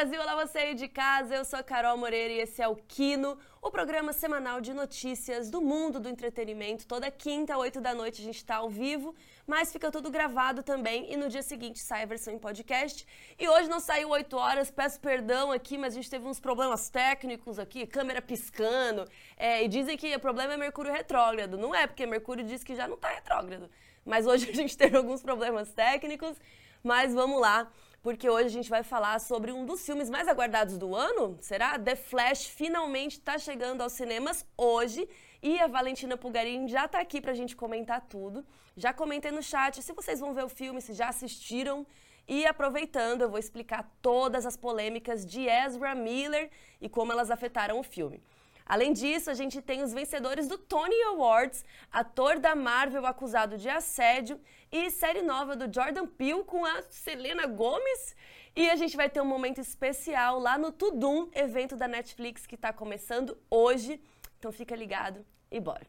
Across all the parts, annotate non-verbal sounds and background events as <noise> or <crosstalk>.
Brasil, olá você aí de casa. Eu sou a Carol Moreira e esse é o Kino, o programa semanal de notícias do mundo do entretenimento. Toda quinta, 8 da noite, a gente está ao vivo, mas fica tudo gravado também e no dia seguinte sai a versão em podcast. E hoje não saiu 8 horas, peço perdão aqui, mas a gente teve uns problemas técnicos aqui, câmera piscando. É, e dizem que o problema é Mercúrio retrógrado. Não é, porque Mercúrio diz que já não está retrógrado. Mas hoje <laughs> a gente teve alguns problemas técnicos, mas vamos lá porque hoje a gente vai falar sobre um dos filmes mais aguardados do ano, será? The Flash finalmente está chegando aos cinemas hoje e a Valentina Pulgarin já está aqui para a gente comentar tudo. Já comentei no chat se vocês vão ver o filme, se já assistiram. E aproveitando, eu vou explicar todas as polêmicas de Ezra Miller e como elas afetaram o filme. Além disso, a gente tem os vencedores do Tony Awards, ator da Marvel acusado de assédio e série nova do Jordan Peele com a Selena Gomez. E a gente vai ter um momento especial lá no Tudum, evento da Netflix que está começando hoje. Então fica ligado e bora.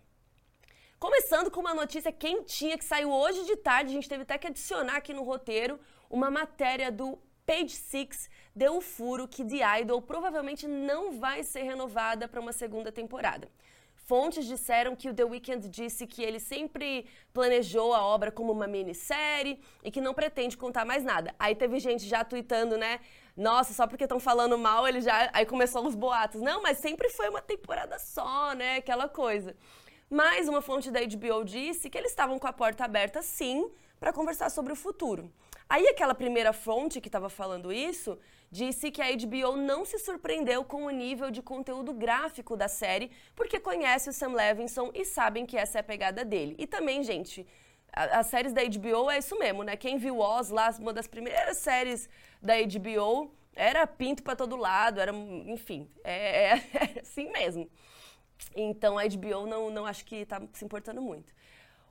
Começando com uma notícia quentinha que saiu hoje de tarde, a gente teve até que adicionar aqui no roteiro uma matéria do Page Six deu o furo que The Idol provavelmente não vai ser renovada para uma segunda temporada. Fontes disseram que o The Weeknd disse que ele sempre planejou a obra como uma minissérie e que não pretende contar mais nada. Aí teve gente já tweetando, né? Nossa, só porque estão falando mal, ele já. Aí começou os boatos. Não, mas sempre foi uma temporada só, né? Aquela coisa. Mas uma fonte da HBO disse que eles estavam com a porta aberta, sim, para conversar sobre o futuro. Aí aquela primeira fonte que estava falando isso disse que a HBO não se surpreendeu com o nível de conteúdo gráfico da série, porque conhece o Sam Levinson e sabem que essa é a pegada dele. E também, gente, as séries da HBO é isso mesmo, né? Quem viu Oz lá, uma das primeiras séries da HBO, era pinto para todo lado, era, enfim, é, é, <laughs> é, assim mesmo. Então a HBO não, não acho que está se importando muito.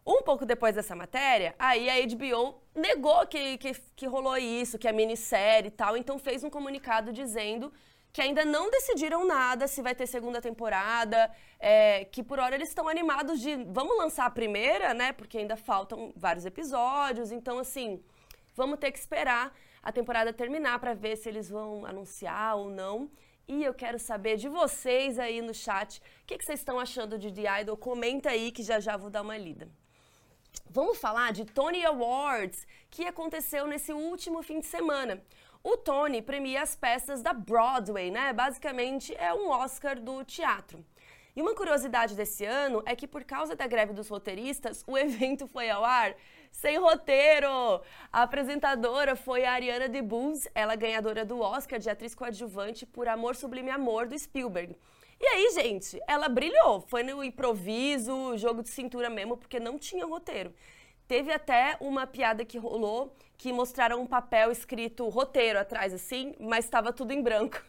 Um pouco depois dessa matéria, aí a HBO negou que, que, que rolou isso, que é minissérie e tal, então fez um comunicado dizendo que ainda não decidiram nada se vai ter segunda temporada, é, que por hora eles estão animados de vamos lançar a primeira, né? Porque ainda faltam vários episódios, então assim, vamos ter que esperar a temporada terminar para ver se eles vão anunciar ou não. E eu quero saber de vocês aí no chat, o que, que vocês estão achando de The Idol? Comenta aí que já já vou dar uma lida. Vamos falar de Tony Awards, que aconteceu nesse último fim de semana. O Tony premia as peças da Broadway, né? Basicamente é um Oscar do teatro. E uma curiosidade desse ano é que, por causa da greve dos roteiristas, <laughs> o evento foi ao ar sem roteiro. A apresentadora foi a Ariana DeBose, ela ganhadora do Oscar de atriz coadjuvante por Amor Sublime Amor do Spielberg. E aí, gente, ela brilhou. Foi no improviso, jogo de cintura mesmo, porque não tinha roteiro. Teve até uma piada que rolou que mostraram um papel escrito roteiro atrás, assim, mas estava tudo em branco.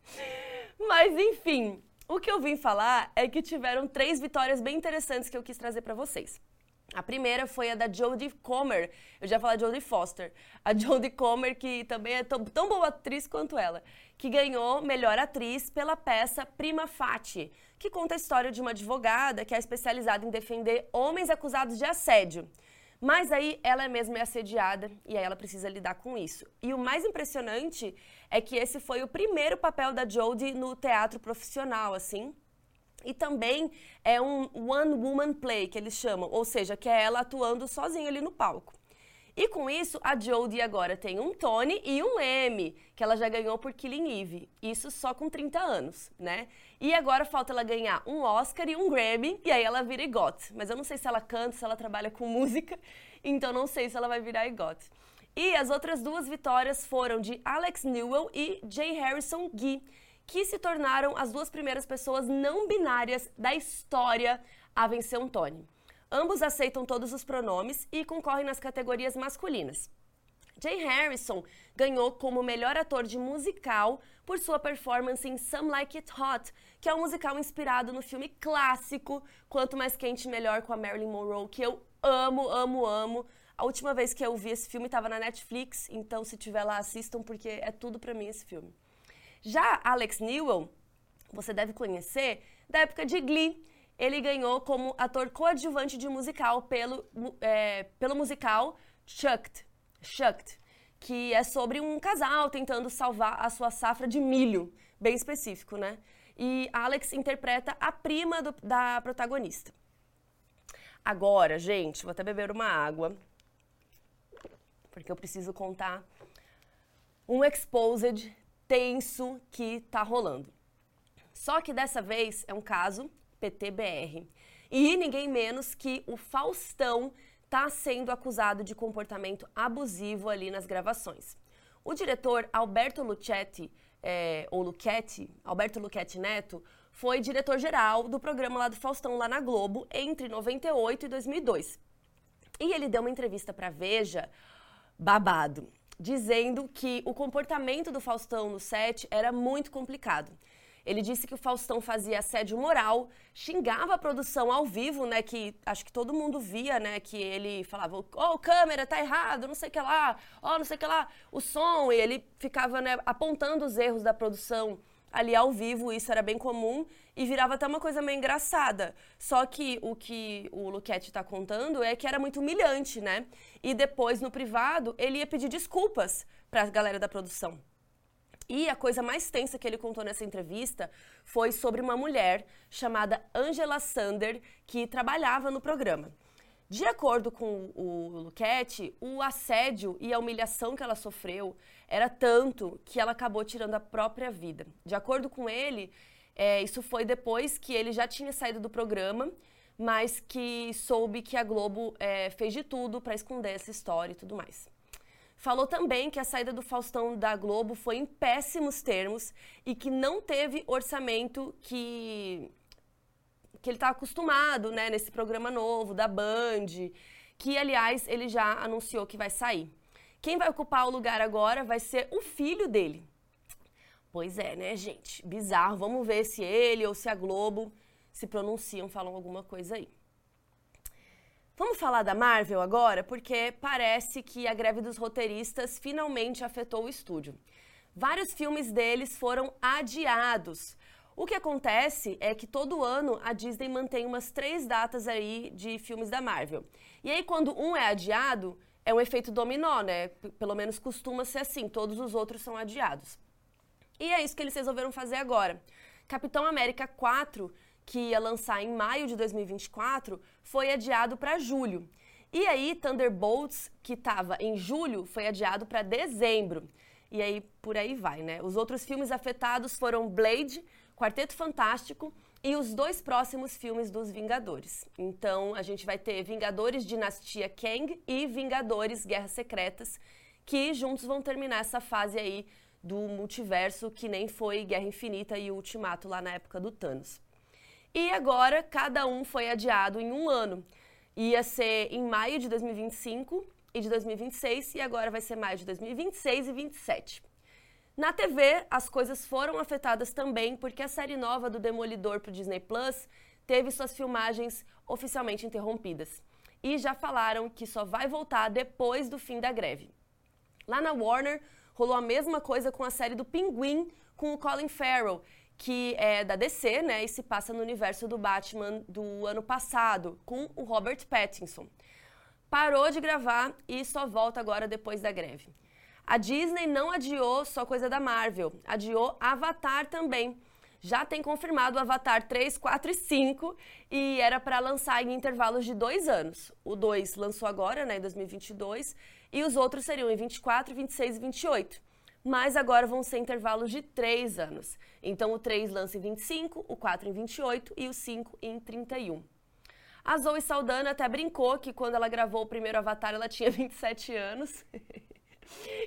<laughs> mas enfim, o que eu vim falar é que tiveram três vitórias bem interessantes que eu quis trazer para vocês. A primeira foi a da Jodie Comer. Eu já falei de Jodie Foster. A <laughs> Jodie Comer, que também é tão, tão boa atriz quanto ela, que ganhou melhor atriz pela peça Prima Fati, que conta a história de uma advogada que é especializada em defender homens acusados de assédio. Mas aí ela mesma é assediada e aí ela precisa lidar com isso. E o mais impressionante é que esse foi o primeiro papel da Jodie no teatro profissional, assim, e também é um one woman play que eles chamam, ou seja, que é ela atuando sozinha ali no palco. E com isso, a Jodie agora tem um Tony e um Emmy, que ela já ganhou por Killing Eve. Isso só com 30 anos, né? E agora falta ela ganhar um Oscar e um Grammy, e aí ela vira EGOT. Mas eu não sei se ela canta, se ela trabalha com <laughs> música, então não sei se ela vai virar EGOT. E as outras duas vitórias foram de Alex Newell e Jay Harrison Gee que se tornaram as duas primeiras pessoas não binárias da história a vencer um Tony. Ambos aceitam todos os pronomes e concorrem nas categorias masculinas. Jay Harrison ganhou como melhor ator de musical por sua performance em Some Like It Hot, que é um musical inspirado no filme clássico Quanto Mais Quente Melhor com a Marilyn Monroe, que eu amo, amo, amo. A última vez que eu vi esse filme estava na Netflix, então se tiver lá assistam porque é tudo para mim esse filme. Já Alex Newell, você deve conhecer da época de Glee. Ele ganhou como ator coadjuvante de musical pelo, é, pelo musical Chucked, Chucked, que é sobre um casal tentando salvar a sua safra de milho, bem específico, né? E Alex interpreta a prima do, da protagonista. Agora, gente, vou até beber uma água, porque eu preciso contar um exposed tenso que tá rolando. Só que dessa vez é um caso PTBR. E ninguém menos que o Faustão está sendo acusado de comportamento abusivo ali nas gravações. O diretor Alberto Luchetti, é, ou Luchetti, Alberto Luchetti Neto, foi diretor-geral do programa lá do Faustão, lá na Globo, entre 98 e 2002. E ele deu uma entrevista para Veja, babado, dizendo que o comportamento do Faustão no set era muito complicado. Ele disse que o Faustão fazia assédio moral, xingava a produção ao vivo, né? Que acho que todo mundo via, né? Que ele falava, ô oh, câmera, tá errado, não sei o que lá, ó, oh, não sei o que lá, o som. E ele ficava, né, apontando os erros da produção ali ao vivo, isso era bem comum e virava até uma coisa meio engraçada. Só que o que o Luquete está contando é que era muito humilhante, né? E depois, no privado, ele ia pedir desculpas para a galera da produção. E a coisa mais tensa que ele contou nessa entrevista foi sobre uma mulher chamada Angela Sander, que trabalhava no programa. De acordo com o Luquete, o assédio e a humilhação que ela sofreu era tanto que ela acabou tirando a própria vida. De acordo com ele, é, isso foi depois que ele já tinha saído do programa, mas que soube que a Globo é, fez de tudo para esconder essa história e tudo mais. Falou também que a saída do Faustão da Globo foi em péssimos termos e que não teve orçamento que, que ele está acostumado né, nesse programa novo da Band, que, aliás, ele já anunciou que vai sair. Quem vai ocupar o lugar agora vai ser o filho dele. Pois é, né, gente? Bizarro. Vamos ver se ele ou se a Globo se pronunciam, falam alguma coisa aí. Vamos falar da Marvel agora, porque parece que a greve dos roteiristas finalmente afetou o estúdio. Vários filmes deles foram adiados. O que acontece é que todo ano a Disney mantém umas três datas aí de filmes da Marvel. E aí, quando um é adiado, é um efeito dominó, né? P pelo menos costuma ser assim, todos os outros são adiados. E é isso que eles resolveram fazer agora. Capitão América 4 que ia lançar em maio de 2024, foi adiado para julho. E aí, Thunderbolts, que estava em julho, foi adiado para dezembro. E aí, por aí vai, né? Os outros filmes afetados foram Blade, Quarteto Fantástico e os dois próximos filmes dos Vingadores. Então, a gente vai ter Vingadores Dinastia Kang e Vingadores Guerras Secretas, que juntos vão terminar essa fase aí do multiverso que nem foi Guerra Infinita e Ultimato lá na época do Thanos. E agora cada um foi adiado em um ano. Ia ser em maio de 2025 e de 2026 e agora vai ser maio de 2026 e 27. Na TV, as coisas foram afetadas também porque a série nova do Demolidor para o Disney Plus teve suas filmagens oficialmente interrompidas. E já falaram que só vai voltar depois do fim da greve. Lá na Warner, rolou a mesma coisa com a série do Pinguim com o Colin Farrell, que é da DC, né, e se passa no universo do Batman do ano passado, com o Robert Pattinson. Parou de gravar e só volta agora depois da greve. A Disney não adiou só coisa da Marvel, adiou Avatar também. Já tem confirmado Avatar 3, 4 e 5 e era para lançar em intervalos de dois anos. O 2 lançou agora, né, em 2022, e os outros seriam em 24, 26 e 28 mas agora vão ser intervalos de 3 anos. Então o 3 lança em 25, o 4 em 28 e o 5 em 31. A Zoe Saldana até brincou que quando ela gravou o primeiro Avatar ela tinha <laughs> 27 anos. <laughs>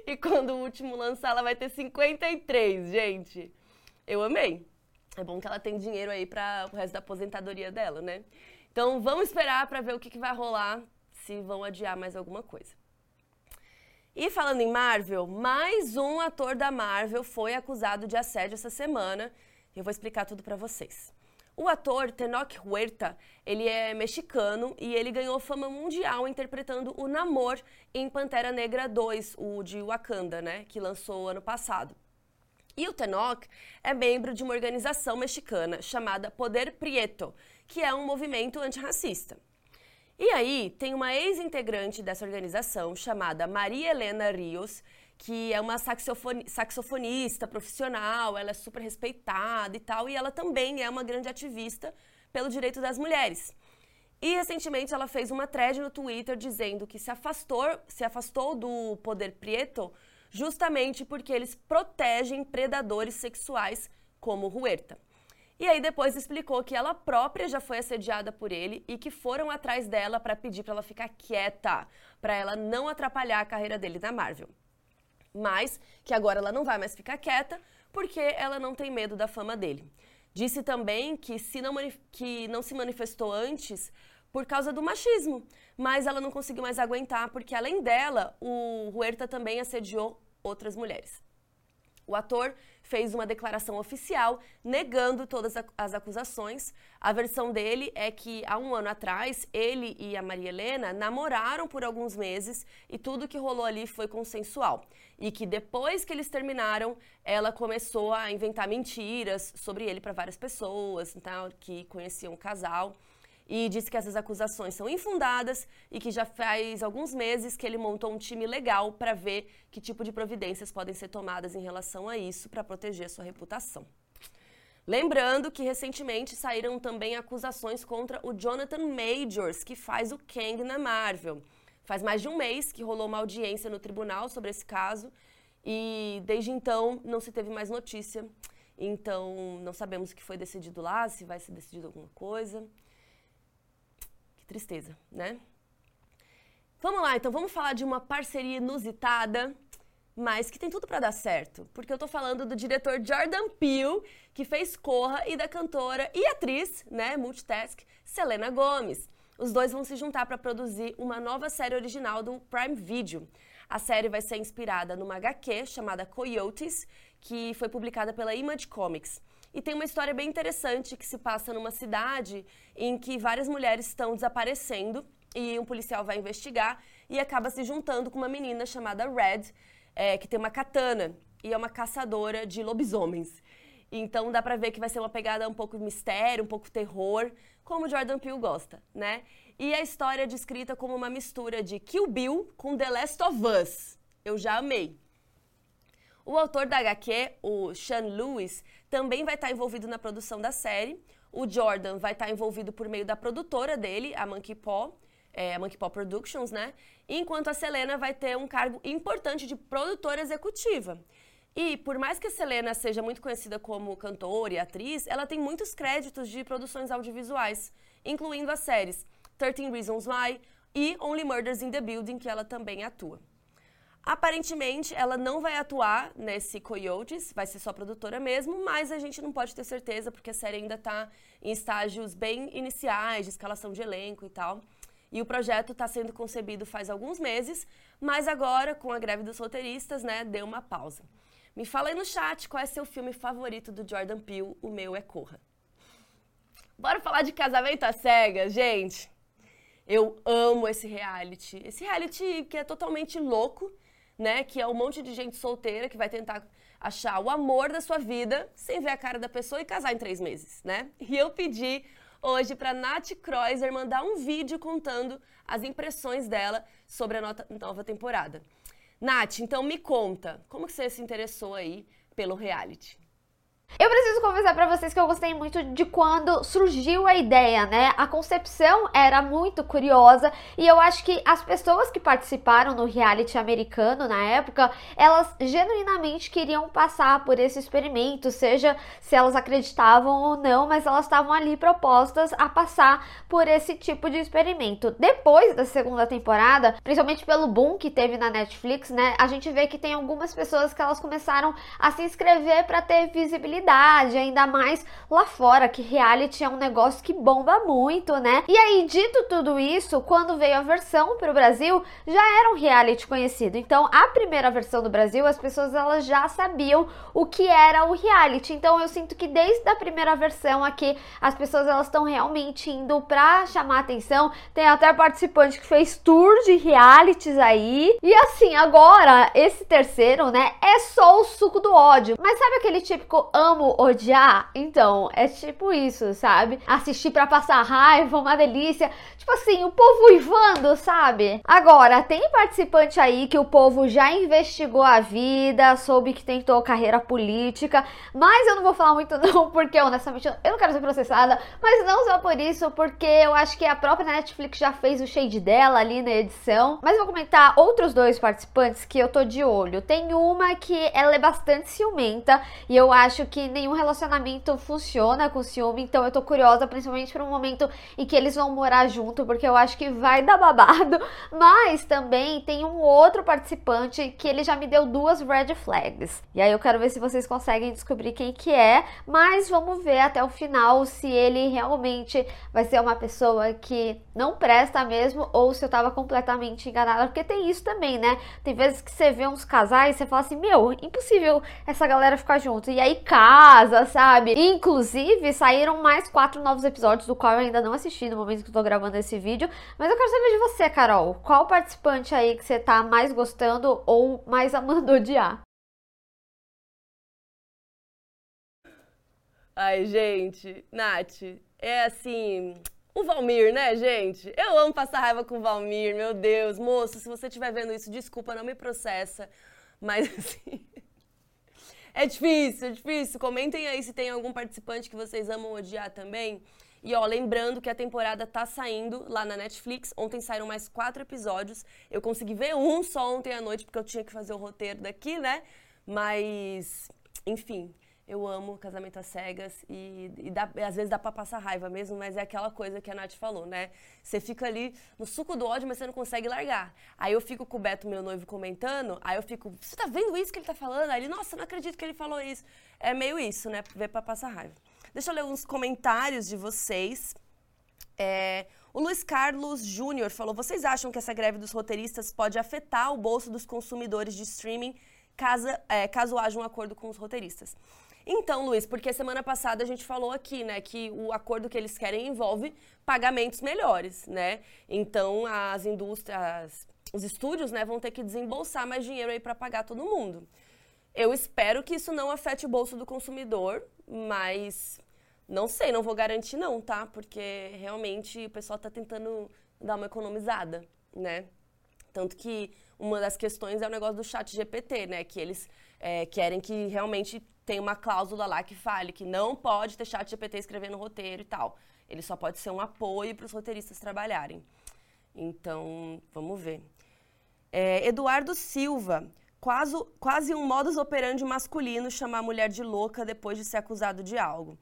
e quando o último lançar ela vai ter 53, gente. Eu amei. É bom que ela tem dinheiro aí para o resto da aposentadoria dela, né? Então vamos esperar para ver o que, que vai rolar, se vão adiar mais alguma coisa. E falando em Marvel, mais um ator da Marvel foi acusado de assédio essa semana. Eu vou explicar tudo para vocês. O ator Tenoch Huerta, ele é mexicano e ele ganhou fama mundial interpretando o Namor em Pantera Negra 2, o de Wakanda, né, que lançou ano passado. E o Tenoch é membro de uma organização mexicana chamada Poder Prieto, que é um movimento antirracista. E aí, tem uma ex-integrante dessa organização chamada Maria Helena Rios, que é uma saxofonista profissional, ela é super respeitada e tal, e ela também é uma grande ativista pelo direito das mulheres. E recentemente ela fez uma thread no Twitter dizendo que se afastou, se afastou do poder Prieto justamente porque eles protegem predadores sexuais como Huerta. E aí depois explicou que ela própria já foi assediada por ele e que foram atrás dela para pedir para ela ficar quieta, para ela não atrapalhar a carreira dele na Marvel. Mas que agora ela não vai mais ficar quieta porque ela não tem medo da fama dele. Disse também que, se não, que não se manifestou antes por causa do machismo, mas ela não conseguiu mais aguentar porque, além dela, o Huerta também assediou outras mulheres. O ator fez uma declaração oficial negando todas as acusações. A versão dele é que há um ano atrás, ele e a Maria Helena namoraram por alguns meses e tudo que rolou ali foi consensual. E que depois que eles terminaram, ela começou a inventar mentiras sobre ele para várias pessoas, então, que conheciam o casal e disse que essas acusações são infundadas e que já faz alguns meses que ele montou um time legal para ver que tipo de providências podem ser tomadas em relação a isso para proteger sua reputação. Lembrando que recentemente saíram também acusações contra o Jonathan Majors, que faz o Kang na Marvel. Faz mais de um mês que rolou uma audiência no tribunal sobre esse caso e desde então não se teve mais notícia. Então não sabemos o que foi decidido lá, se vai ser decidido alguma coisa tristeza, né? Vamos lá, então vamos falar de uma parceria inusitada, mas que tem tudo para dar certo, porque eu tô falando do diretor Jordan Peele, que fez Corra, e da cantora e atriz, né, multitask, Selena Gomez. Os dois vão se juntar para produzir uma nova série original do Prime Video. A série vai ser inspirada numa HQ chamada Coyotes, que foi publicada pela Image Comics. E tem uma história bem interessante que se passa numa cidade em que várias mulheres estão desaparecendo e um policial vai investigar e acaba se juntando com uma menina chamada Red, é, que tem uma katana e é uma caçadora de lobisomens. Então dá pra ver que vai ser uma pegada um pouco mistério, um pouco terror, como Jordan Peele gosta, né? E a história é descrita como uma mistura de Kill Bill com The Last of Us. Eu já amei. O autor da HQ, o Sean Lewis, também vai estar envolvido na produção da série. O Jordan vai estar envolvido por meio da produtora dele, a Monkey Paw, é, a Monkey Paw Productions, né? Enquanto a Selena vai ter um cargo importante de produtora executiva. E por mais que a Selena seja muito conhecida como cantora e atriz, ela tem muitos créditos de produções audiovisuais, incluindo as séries 13 Reasons Why e Only Murders in the Building, que ela também atua. Aparentemente, ela não vai atuar nesse Coyotes, vai ser só produtora mesmo, mas a gente não pode ter certeza porque a série ainda está em estágios bem iniciais, de escalação de elenco e tal. E o projeto está sendo concebido faz alguns meses, mas agora, com a greve dos roteiristas, né, deu uma pausa. Me fala aí no chat qual é seu filme favorito do Jordan Peele, o meu é Corra. Bora falar de Casamento às Cegas, gente! Eu amo esse reality. Esse reality que é totalmente louco, né? Que é um monte de gente solteira que vai tentar achar o amor da sua vida sem ver a cara da pessoa e casar em três meses, né? E eu pedi hoje para Nath Kreuzer mandar um vídeo contando as impressões dela sobre a nova temporada. Nath, então me conta, como que você se interessou aí pelo reality? Eu preciso confessar para vocês que eu gostei muito de quando surgiu a ideia, né? A concepção era muito curiosa e eu acho que as pessoas que participaram no reality americano na época, elas genuinamente queriam passar por esse experimento, seja se elas acreditavam ou não, mas elas estavam ali propostas a passar por esse tipo de experimento. Depois da segunda temporada, principalmente pelo boom que teve na Netflix, né? A gente vê que tem algumas pessoas que elas começaram a se inscrever para ter visibilidade ainda mais lá fora, que reality é um negócio que bomba muito, né? E aí, dito tudo isso, quando veio a versão para o Brasil, já era um reality conhecido. Então, a primeira versão do Brasil, as pessoas elas já sabiam o que era o reality. Então, eu sinto que desde a primeira versão aqui, as pessoas elas estão realmente indo para chamar atenção. Tem até participante que fez tour de realities aí. E assim, agora esse terceiro, né, é só o suco do ódio. Mas sabe aquele típico amo odiar? Então, é tipo isso, sabe? Assistir para passar raiva, uma delícia. Tipo assim, o povo uivando, sabe? Agora, tem participante aí que o povo já investigou a vida, soube que tentou carreira política, mas eu não vou falar muito <laughs> não, porque honestamente eu não quero ser processada, mas não só por isso, porque eu acho que a própria Netflix já fez o shade dela ali na edição. Mas vou comentar outros dois participantes que eu tô de olho. Tem uma que ela é bastante ciumenta e eu acho que nenhum relacionamento funciona com ciúme, então eu tô curiosa, principalmente para um momento em que eles vão morar junto, porque eu acho que vai dar babado. <laughs> Mas também tem um outro participante que ele já me deu duas red flags. E aí eu quero ver se vocês conseguem descobrir quem que é, mas vamos ver até o final se ele realmente vai ser uma pessoa que não presta mesmo ou se eu tava completamente enganada, porque tem isso também, né? Tem vezes que você vê uns casais e você fala assim: "Meu, impossível essa galera ficar junto". E aí casa, sabe? Inclusive, saíram mais quatro novos episódios do qual eu ainda não assisti no momento que eu tô gravando esse vídeo, mas eu quero saber de você, Carol. Qual participante aí que você tá mais gostando ou mais amando odiar? Ai, gente, Nath, é assim. O Valmir, né, gente? Eu amo passar raiva com o Valmir, meu Deus. Moço, se você estiver vendo isso, desculpa, não me processa. Mas <laughs> assim. É difícil, é difícil. Comentem aí se tem algum participante que vocês amam odiar também. E ó, lembrando que a temporada tá saindo lá na Netflix. Ontem saíram mais quatro episódios. Eu consegui ver um só ontem à noite, porque eu tinha que fazer o roteiro daqui, né? Mas, enfim, eu amo casamento às cegas e, e dá, às vezes dá pra passar raiva mesmo, mas é aquela coisa que a Nath falou, né? Você fica ali no suco do ódio, mas você não consegue largar. Aí eu fico com o Beto, meu noivo, comentando, aí eu fico, você tá vendo isso que ele tá falando? Aí ele, nossa, não acredito que ele falou isso. É meio isso, né? Ver pra passar raiva. Deixa eu ler uns comentários de vocês. É, o Luiz Carlos Júnior falou: vocês acham que essa greve dos roteiristas pode afetar o bolso dos consumidores de streaming caso, é, caso haja um acordo com os roteiristas? Então, Luiz, porque semana passada a gente falou aqui, né, que o acordo que eles querem envolve pagamentos melhores, né? Então, as indústrias, os estúdios, né, vão ter que desembolsar mais dinheiro aí para pagar todo mundo. Eu espero que isso não afete o bolso do consumidor, mas não sei, não vou garantir não, tá? Porque realmente o pessoal está tentando dar uma economizada, né? Tanto que uma das questões é o negócio do chat GPT, né? Que eles é, querem que realmente tem uma cláusula lá que fale que não pode ter chat GPT escrevendo roteiro e tal. Ele só pode ser um apoio para os roteiristas trabalharem. Então, vamos ver. É, Eduardo Silva. Quase, quase um modus operandi masculino chamar a mulher de louca depois de ser acusado de algo.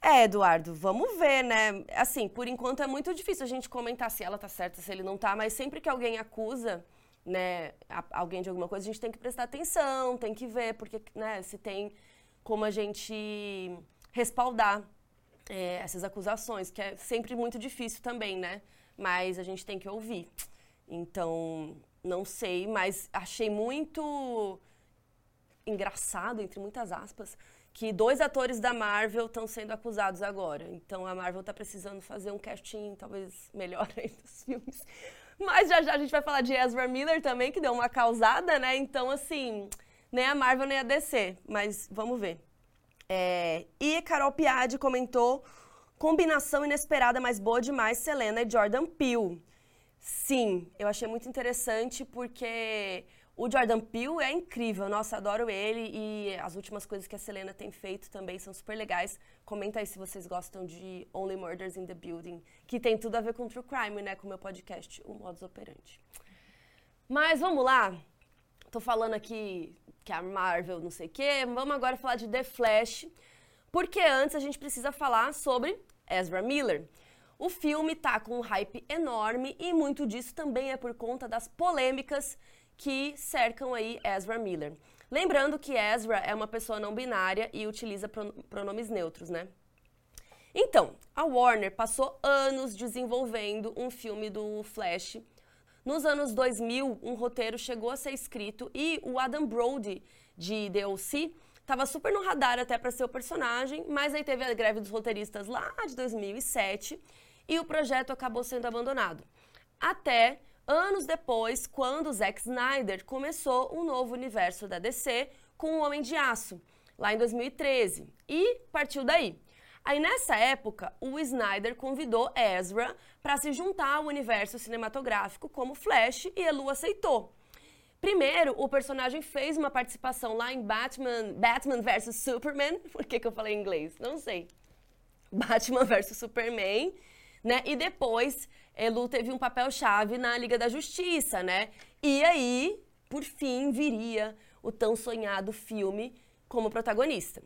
É, Eduardo, vamos ver, né? Assim, por enquanto é muito difícil a gente comentar se ela tá certa, se ele não tá, mas sempre que alguém acusa, né, alguém de alguma coisa, a gente tem que prestar atenção, tem que ver, porque, né, se tem como a gente respaldar é, essas acusações, que é sempre muito difícil também, né? Mas a gente tem que ouvir. Então, não sei, mas achei muito engraçado, entre muitas aspas, que dois atores da Marvel estão sendo acusados agora. Então a Marvel está precisando fazer um casting talvez melhor <laughs> aí dos filmes. Mas já já a gente vai falar de Ezra Miller também, que deu uma causada, né? Então, assim, nem a Marvel nem a DC, mas vamos ver. É, e Carol Piade comentou: combinação inesperada, mas boa demais, Selena e Jordan Peele. Sim, eu achei muito interessante porque o Jordan Peele é incrível, nossa, adoro ele e as últimas coisas que a Selena tem feito também são super legais. Comenta aí se vocês gostam de Only Murders in the Building, que tem tudo a ver com True Crime, né, com o meu podcast, o Modus Operandi. Mas vamos lá, tô falando aqui que a Marvel não sei o quê, vamos agora falar de The Flash, porque antes a gente precisa falar sobre Ezra Miller. O filme tá com um hype enorme e muito disso também é por conta das polêmicas que cercam aí Ezra Miller. Lembrando que Ezra é uma pessoa não binária e utiliza pronomes neutros, né? Então, a Warner passou anos desenvolvendo um filme do Flash. Nos anos 2000, um roteiro chegou a ser escrito e o Adam Brody, de The O.C., estava super no radar até para ser o personagem, mas aí teve a greve dos roteiristas lá de 2007 e o projeto acabou sendo abandonado. Até anos depois, quando Zack Snyder começou um novo universo da DC com o Homem de Aço. lá em 2013, e partiu daí. Aí nessa época, o Snyder convidou Ezra para se juntar ao universo cinematográfico como Flash e Elu aceitou. Primeiro, o personagem fez uma participação lá em Batman, Batman vs Superman. <laughs> Por que, que eu falei em inglês? Não sei. Batman vs Superman, né? E depois, Elu teve um papel-chave na Liga da Justiça, né? E aí, por fim, viria o tão sonhado filme como protagonista.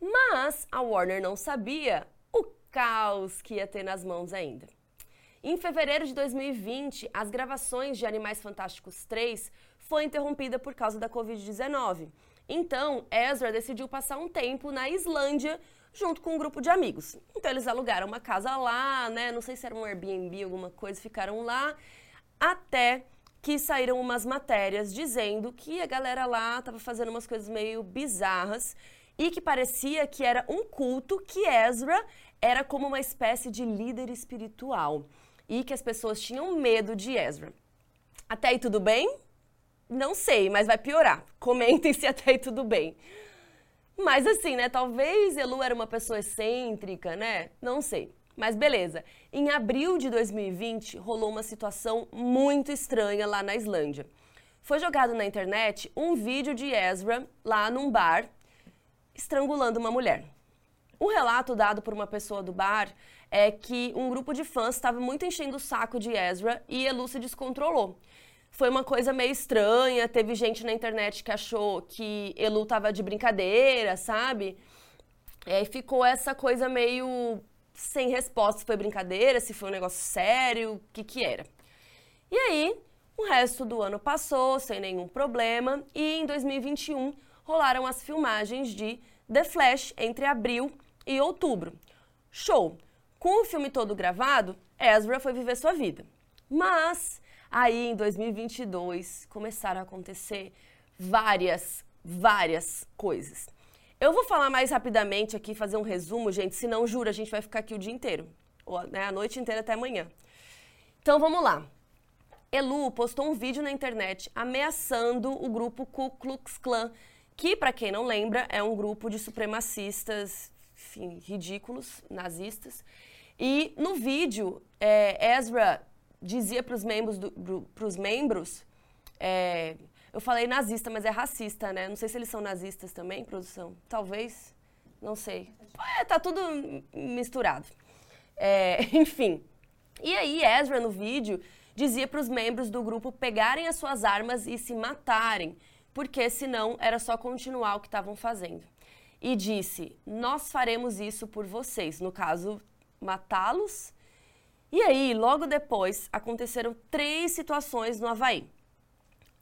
Mas a Warner não sabia o caos que ia ter nas mãos ainda. Em fevereiro de 2020, as gravações de Animais Fantásticos 3 foi interrompida por causa da Covid-19. Então, Ezra decidiu passar um tempo na Islândia junto com um grupo de amigos. Então, eles alugaram uma casa lá, né? Não sei se era um Airbnb, alguma coisa, ficaram lá até que saíram umas matérias dizendo que a galera lá estava fazendo umas coisas meio bizarras e que parecia que era um culto que Ezra era como uma espécie de líder espiritual e que as pessoas tinham medo de Ezra. Até aí tudo bem? Não sei, mas vai piorar. Comentem se até aí tudo bem. Mas assim, né? Talvez Elu era uma pessoa excêntrica, né? Não sei. Mas beleza. Em abril de 2020, rolou uma situação muito estranha lá na Islândia. Foi jogado na internet um vídeo de Ezra lá num bar estrangulando uma mulher. O relato dado por uma pessoa do bar é que um grupo de fãs estava muito enchendo o saco de Ezra e Elu se descontrolou. Foi uma coisa meio estranha, teve gente na internet que achou que Elu tava de brincadeira, sabe? É, e ficou essa coisa meio sem resposta se foi brincadeira, se foi um negócio sério, o que que era. E aí, o resto do ano passou sem nenhum problema e em 2021 rolaram as filmagens de The Flash entre abril e outubro. Show! Com o filme todo gravado, Ezra foi viver sua vida. Mas aí em 2022 começaram a acontecer várias, várias coisas. Eu vou falar mais rapidamente aqui, fazer um resumo, gente, senão, juro, a gente vai ficar aqui o dia inteiro. Ou, né, a noite inteira até amanhã. Então vamos lá. Elu postou um vídeo na internet ameaçando o grupo Ku Klux Klan que, para quem não lembra, é um grupo de supremacistas, enfim, ridículos, nazistas. E no vídeo, é, Ezra dizia para os membros, do, pros membros é, eu falei nazista, mas é racista, né? Não sei se eles são nazistas também, produção. Talvez, não sei. É, tá tudo misturado. É, <laughs> enfim. E aí, Ezra, no vídeo, dizia para os membros do grupo pegarem as suas armas e se matarem porque senão era só continuar o que estavam fazendo. E disse: Nós faremos isso por vocês. No caso, matá-los. E aí, logo depois, aconteceram três situações no Havaí.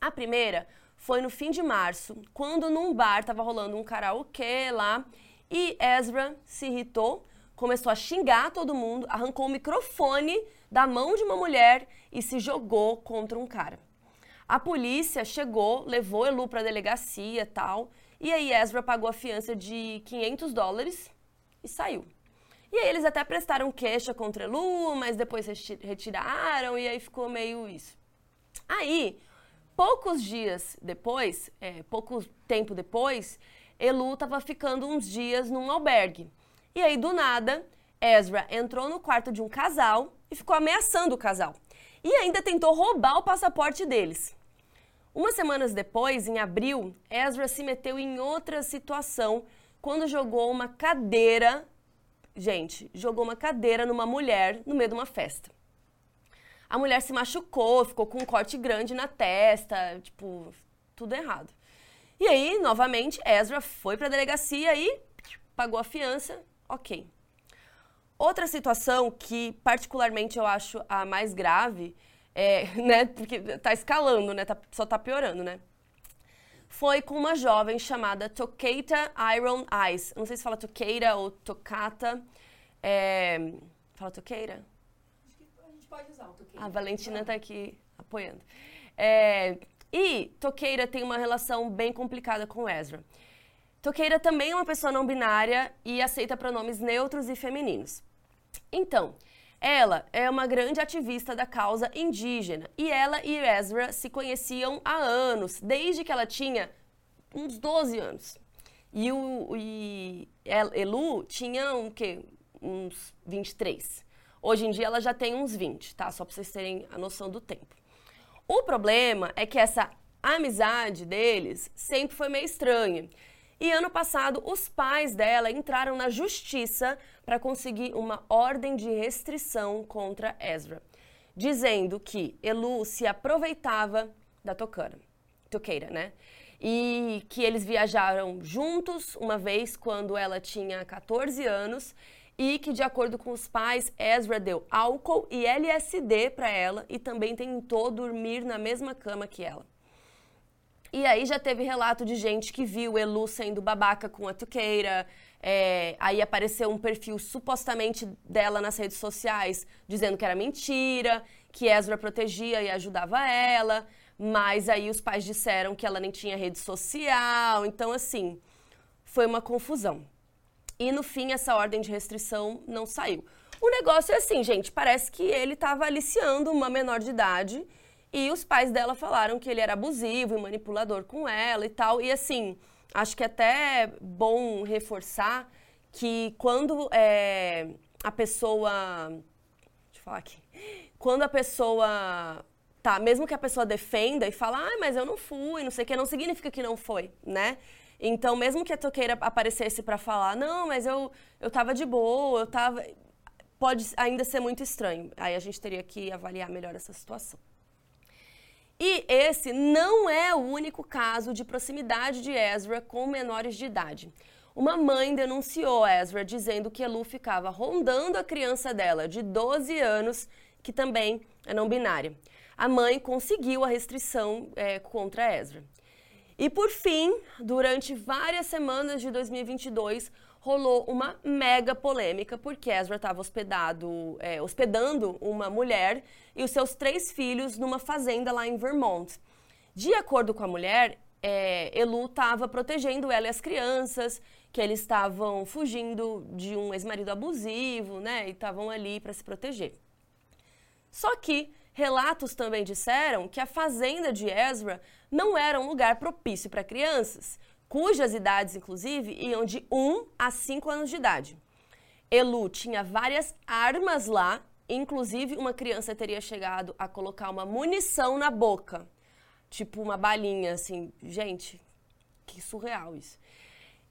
A primeira foi no fim de março, quando num bar estava rolando um karaokê lá e Ezra se irritou, começou a xingar todo mundo, arrancou o microfone da mão de uma mulher e se jogou contra um cara. A polícia chegou, levou Elu para a delegacia tal, e aí Ezra pagou a fiança de 500 dólares e saiu. E aí eles até prestaram queixa contra Elu, mas depois retiraram e aí ficou meio isso. Aí, poucos dias depois, é, pouco tempo depois, Elu estava ficando uns dias num albergue. E aí, do nada, Ezra entrou no quarto de um casal e ficou ameaçando o casal. E ainda tentou roubar o passaporte deles. Umas semanas depois, em abril, Ezra se meteu em outra situação quando jogou uma cadeira. Gente, jogou uma cadeira numa mulher no meio de uma festa. A mulher se machucou, ficou com um corte grande na testa, tipo, tudo errado. E aí, novamente, Ezra foi para a delegacia e pagou a fiança, ok. Outra situação que particularmente eu acho a mais grave é, <laughs> né, porque tá escalando, né, tá, só tá piorando, né? Foi com uma jovem chamada Tokata Iron Eyes. Não sei se fala Tokeira ou Tocata. É, fala que a gente pode usar o Tokeira. A Valentina tá aqui apoiando. É, e Tokeira tem uma relação bem complicada com Ezra. Tokeira também é uma pessoa não binária e aceita pronomes neutros e femininos. Então, ela é uma grande ativista da causa indígena e ela e Ezra se conheciam há anos, desde que ela tinha uns 12 anos. E o e Elu tinha um, quê? uns 23. Hoje em dia ela já tem uns 20, tá? Só para vocês terem a noção do tempo. O problema é que essa amizade deles sempre foi meio estranha. E ano passado, os pais dela entraram na justiça para conseguir uma ordem de restrição contra Ezra, dizendo que Elu se aproveitava da tocana, toqueira, né? E que eles viajaram juntos uma vez quando ela tinha 14 anos e que, de acordo com os pais, Ezra deu álcool e LSD para ela e também tentou dormir na mesma cama que ela. E aí já teve relato de gente que viu Elu sendo babaca com a Tuqueira. É, aí apareceu um perfil supostamente dela nas redes sociais dizendo que era mentira, que Ezra protegia e ajudava ela. Mas aí os pais disseram que ela nem tinha rede social. Então, assim, foi uma confusão. E no fim, essa ordem de restrição não saiu. O negócio é assim, gente: parece que ele estava aliciando uma menor de idade e os pais dela falaram que ele era abusivo e manipulador com ela e tal. E assim, acho que é até bom reforçar que quando é, a pessoa. Deixa eu falar aqui. Quando a pessoa. Tá, mesmo que a pessoa defenda e fala, ah, mas eu não fui, não sei o que, não significa que não foi, né? Então, mesmo que a toqueira aparecesse para falar, não, mas eu, eu tava de boa, eu tava. Pode ainda ser muito estranho. Aí a gente teria que avaliar melhor essa situação. E esse não é o único caso de proximidade de Ezra com menores de idade. Uma mãe denunciou Ezra dizendo que Elu ficava rondando a criança dela, de 12 anos, que também é não binária. A mãe conseguiu a restrição é, contra Ezra. E por fim, durante várias semanas de 2022, rolou uma mega polêmica, porque Ezra estava hospedado, é, hospedando uma mulher e os seus três filhos numa fazenda lá em Vermont. De acordo com a mulher, é, Elu estava protegendo ela e as crianças, que eles estavam fugindo de um ex-marido abusivo, né? E estavam ali para se proteger. Só que relatos também disseram que a fazenda de Ezra não era um lugar propício para crianças, cujas idades, inclusive, iam de 1 a 5 anos de idade. Elu tinha várias armas lá, inclusive uma criança teria chegado a colocar uma munição na boca, tipo uma balinha, assim. Gente, que surreal isso.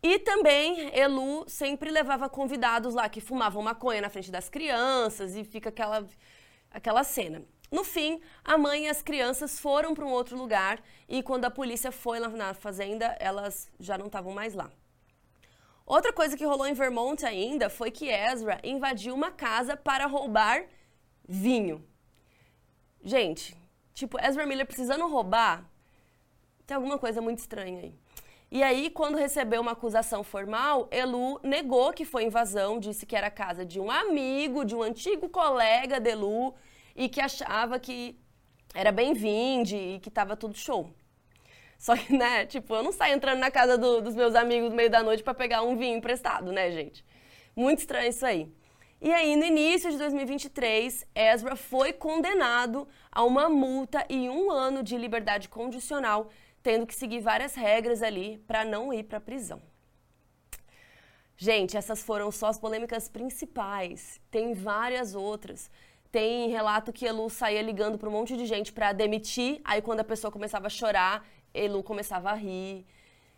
E também Elu sempre levava convidados lá que fumavam maconha na frente das crianças e fica aquela, aquela cena. No fim, a mãe e as crianças foram para um outro lugar e quando a polícia foi lá na fazenda, elas já não estavam mais lá. Outra coisa que rolou em Vermont ainda foi que Ezra invadiu uma casa para roubar vinho. Gente, tipo, Ezra Miller precisando roubar, tem alguma coisa muito estranha aí. E aí, quando recebeu uma acusação formal, Elu negou que foi invasão, disse que era casa de um amigo, de um antigo colega de Elu, e que achava que era bem-vindo e que tava tudo show. Só que, né, tipo, eu não saio entrando na casa do, dos meus amigos no meio da noite para pegar um vinho emprestado, né, gente? Muito estranho isso aí. E aí, no início de 2023, Ezra foi condenado a uma multa e um ano de liberdade condicional, tendo que seguir várias regras ali para não ir para prisão. Gente, essas foram só as polêmicas principais. Tem várias outras. Tem relato que Elu saía ligando para um monte de gente para demitir, aí quando a pessoa começava a chorar, Elu começava a rir.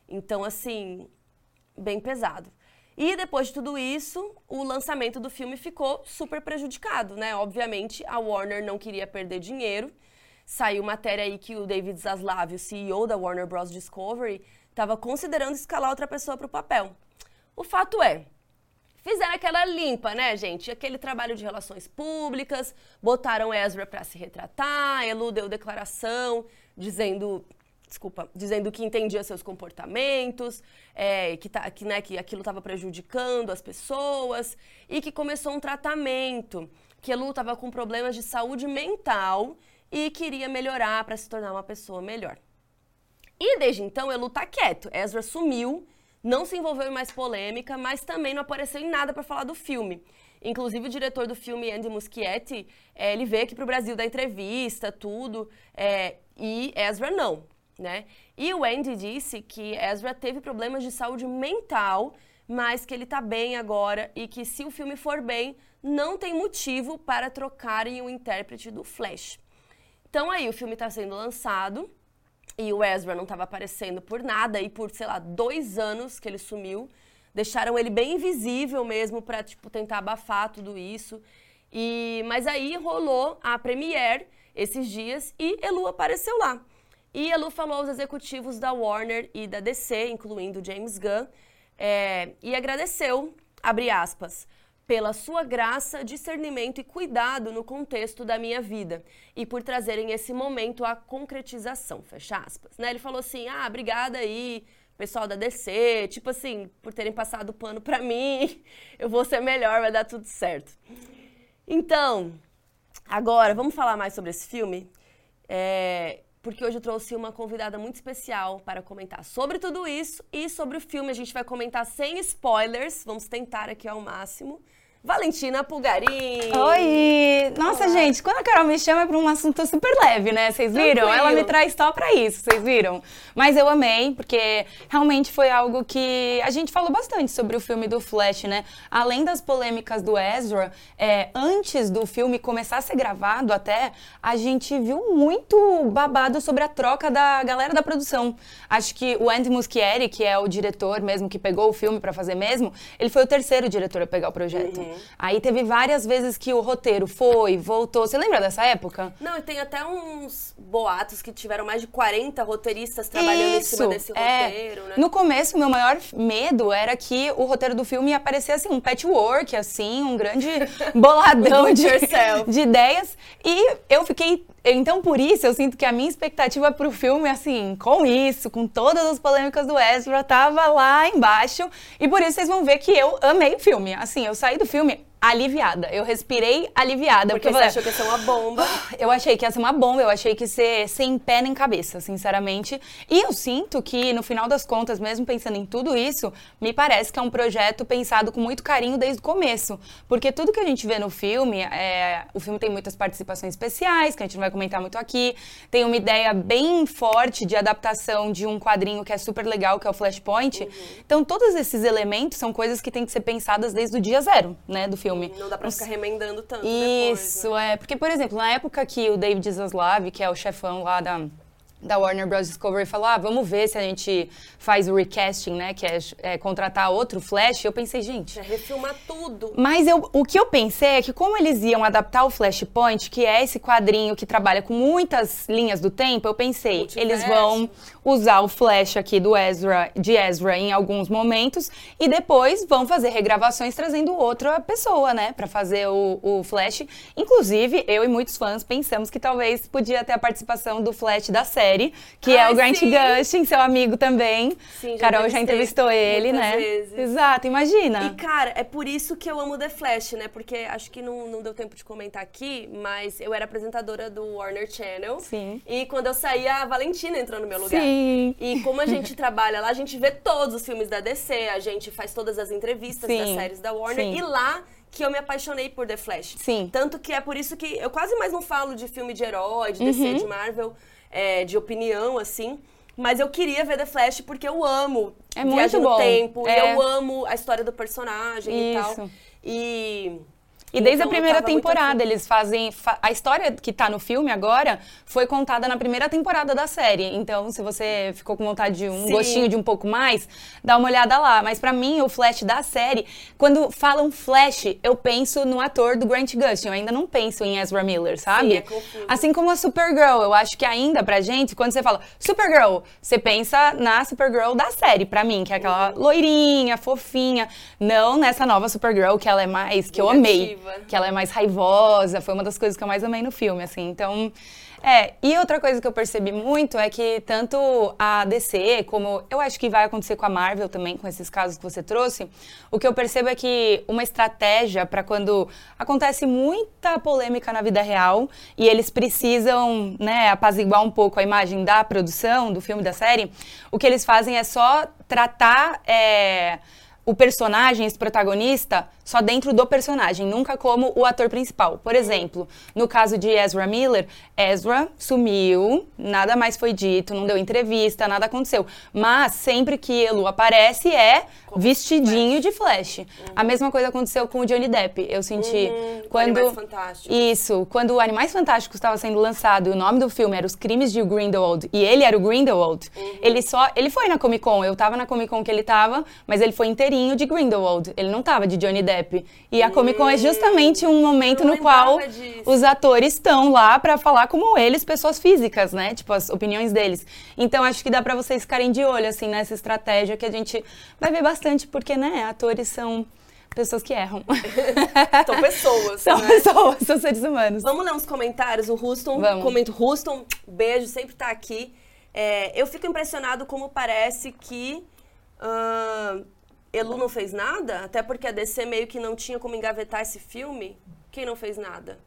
Então, assim, bem pesado. E depois de tudo isso, o lançamento do filme ficou super prejudicado, né? Obviamente, a Warner não queria perder dinheiro. Saiu matéria aí que o David Zaslav, o CEO da Warner Bros. Discovery, estava considerando escalar outra pessoa para o papel. O fato é, Fizeram aquela limpa, né, gente? Aquele trabalho de relações públicas, botaram Ezra para se retratar, Elu deu declaração dizendo desculpa, dizendo que entendia seus comportamentos, é, que, tá, que, né, que aquilo estava prejudicando as pessoas e que começou um tratamento, que Elu estava com problemas de saúde mental e queria melhorar para se tornar uma pessoa melhor. E desde então Elu tá quieto, Ezra sumiu não se envolveu em mais polêmica, mas também não apareceu em nada para falar do filme. Inclusive, o diretor do filme, Andy Muschietti, é, ele veio aqui para o Brasil dar entrevista, tudo, é, e Ezra não. né? E o Andy disse que Ezra teve problemas de saúde mental, mas que ele tá bem agora e que se o filme for bem, não tem motivo para trocarem o intérprete do Flash. Então aí o filme está sendo lançado e o Ezra não estava aparecendo por nada e por, sei lá, dois anos que ele sumiu. Deixaram ele bem invisível mesmo para tipo, tentar abafar tudo isso. E, mas aí rolou a premiere esses dias e Elu apareceu lá. E Elu falou aos executivos da Warner e da DC, incluindo James Gunn, é, e agradeceu, abre aspas, pela sua graça, discernimento e cuidado no contexto da minha vida e por trazerem esse momento à concretização, fecha aspas. Né? Ele falou assim, ah, obrigada aí, pessoal da DC, tipo assim, por terem passado o pano pra mim, <laughs> eu vou ser melhor, vai dar tudo certo. Então, agora, vamos falar mais sobre esse filme? É, porque hoje eu trouxe uma convidada muito especial para comentar sobre tudo isso e sobre o filme. A gente vai comentar sem spoilers, vamos tentar aqui ao máximo. Valentina Pulgarim. Oi! Nossa, Olá. gente, quando a Carol me chama é para um assunto super leve, né? Vocês viram? Tranquilo. Ela me traz só para isso, vocês viram? Mas eu amei, porque realmente foi algo que a gente falou bastante sobre o filme do Flash, né? Além das polêmicas do Ezra, é, antes do filme começar a ser gravado até, a gente viu muito babado sobre a troca da galera da produção. Acho que o Andy Muschietti, que é o diretor mesmo, que pegou o filme para fazer mesmo, ele foi o terceiro diretor a pegar o projeto. Uhum. Aí teve várias vezes que o roteiro foi, voltou. Você lembra dessa época? Não, e tem até uns boatos que tiveram mais de 40 roteiristas trabalhando Isso, em cima desse é. roteiro, né? No começo, meu maior medo era que o roteiro do filme ia parecer assim, um patchwork, assim, um grande <laughs> boladão de, de ideias. E eu fiquei então, por isso, eu sinto que a minha expectativa pro filme, assim, com isso, com todas as polêmicas do Ezra, tava lá embaixo. E por isso vocês vão ver que eu amei o filme. Assim, eu saí do filme aliviada. Eu respirei aliviada. Porque, porque você achou que ia ser uma bomba. <gasps> Eu achei que ia ser uma bomba, eu achei que ia ser sem pé nem cabeça, sinceramente. E eu sinto que, no final das contas, mesmo pensando em tudo isso, me parece que é um projeto pensado com muito carinho desde o começo. Porque tudo que a gente vê no filme, é... o filme tem muitas participações especiais, que a gente não vai comentar muito aqui. Tem uma ideia bem forte de adaptação de um quadrinho que é super legal, que é o Flashpoint. Uhum. Então, todos esses elementos são coisas que têm que ser pensadas desde o dia zero, né, do filme filme. Não dá pra ficar remendando tanto Isso, depois, né? é. Porque, por exemplo, na época que o David Zaslav, que é o chefão lá da da Warner Bros. Discovery falou, ah, vamos ver se a gente faz o recasting, né, que é, é contratar outro Flash. Eu pensei, gente... É refilmar tudo. Mas eu, o que eu pensei é que como eles iam adaptar o Flashpoint, que é esse quadrinho que trabalha com muitas linhas do tempo, eu pensei, Multiverso. eles vão usar o Flash aqui do Ezra, de Ezra em alguns momentos e depois vão fazer regravações trazendo outra pessoa, né, para fazer o, o Flash. Inclusive, eu e muitos fãs pensamos que talvez podia ter a participação do Flash da série série, que Ai, é o Grant sim. Gustin, seu amigo também. Sim, já Carol já entrevistou ele, né? Vezes. Exato, imagina. E, cara, é por isso que eu amo The Flash, né? Porque acho que não, não deu tempo de comentar aqui, mas eu era apresentadora do Warner Channel. Sim. E quando eu saí, a Valentina entrou no meu lugar. Sim. E como a gente <laughs> trabalha lá, a gente vê todos os filmes da DC, a gente faz todas as entrevistas sim. das séries da Warner. Sim. E lá que eu me apaixonei por The Flash. Sim. Tanto que é por isso que eu quase mais não falo de filme de herói, de DC, uhum. de Marvel, é, de opinião, assim. Mas eu queria ver The Flash porque eu amo é viagem no tempo. É. E eu amo a história do personagem Isso. e tal. E e desde então, a primeira temporada, eles fazem. Fa a história que tá no filme agora foi contada na primeira temporada da série. Então, se você ficou com vontade de um Sim. gostinho de um pouco mais, dá uma olhada lá. Mas para mim, o Flash da série, quando falam Flash, eu penso no ator do Grant Gustin. Eu ainda não penso em Ezra Miller, sabe? Sim, é assim como a Supergirl. Eu acho que ainda pra gente, quando você fala Supergirl, você pensa na Supergirl da série, pra mim, que é aquela uhum. loirinha, fofinha. Não nessa nova Supergirl, que ela é mais. que eu amei raiva. Que ela é mais raivosa, foi uma das coisas que eu mais amei no filme, assim. Então, é, e outra coisa que eu percebi muito é que tanto a DC, como eu acho que vai acontecer com a Marvel também, com esses casos que você trouxe, o que eu percebo é que uma estratégia para quando acontece muita polêmica na vida real e eles precisam, né, apaziguar um pouco a imagem da produção, do filme, da série, o que eles fazem é só tratar. É, o personagem, esse protagonista, só dentro do personagem, nunca como o ator principal. Por exemplo, no caso de Ezra Miller, Ezra sumiu, nada mais foi dito, não deu entrevista, nada aconteceu. Mas sempre que Elu aparece é vestidinho de Flash. A mesma coisa aconteceu com o Johnny Depp. Eu senti Uhum, quando Animais Fantásticos. isso, quando o Animais Fantásticos estava sendo lançado e o nome do filme era Os Crimes de Grindelwald e ele era o Grindelwald, Uhum. ele só, ele foi na Comic Con, eu tava na Comic Con que ele tava, mas ele foi inteirinho de Grindelwald, ele não tava de Johnny Depp. E a Comic Con é justamente um momento no qual disso. os atores estão lá pra falar como eles, pessoas físicas, né? Tipo as opiniões deles. Então acho que dá pra vocês ficarem de olho assim nessa estratégia que a gente vai ver bastante porque, né, atores são pessoas que erram. <laughs> São pessoas, São né? pessoas, são seres humanos. Vamos ler uns comentários. O Ruston Vamos. comenta. Ruston, beijo, sempre tá aqui. É, eu fico impressionado como parece que ahn, Elu não fez nada, até porque a DC meio que não tinha como engavetar esse filme. Quem não fez nada?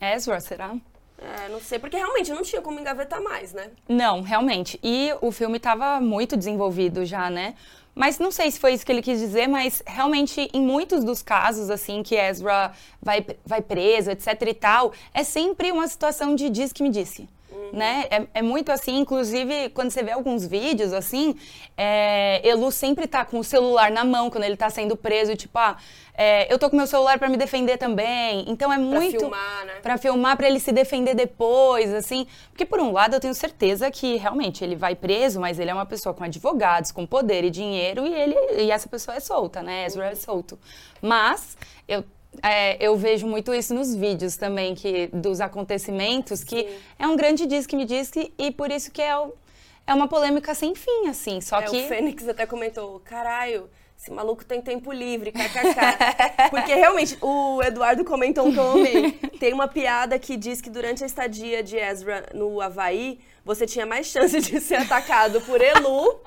Ezra, será? É, não sei, porque realmente não tinha como engavetar mais, né? Não, realmente. E o filme estava muito desenvolvido já, né? Mas não sei se foi isso que ele quis dizer, mas realmente em muitos dos casos, assim, que Ezra vai, vai preso, etc e tal, é sempre uma situação de diz que me disse. Né? É, é muito assim, inclusive quando você vê alguns vídeos assim, é, Elu sempre tá com o celular na mão quando ele tá sendo preso, e tipo, ah, é, eu tô com meu celular para me defender também. Então é muito filmar, né? Pra filmar, pra ele se defender depois, assim. Porque, por um lado, eu tenho certeza que realmente ele vai preso, mas ele é uma pessoa com advogados, com poder e dinheiro, e, ele, e essa pessoa é solta, né? Ezra é solto. Mas eu. É, eu vejo muito isso nos vídeos também, que, dos acontecimentos, que Sim. é um grande diz que me diz que, e por isso que é, o- é uma polêmica sem fim, assim. Só É, que. O Fênix até comentou, caralho, esse maluco tem tempo livre, kkk. <laughs> Porque realmente, o Eduardo comentou um que eu amei. <laughs> Tem uma piada que diz que durante a estadia de Ezra no Havaí, você tinha mais chance de ser atacado por Elu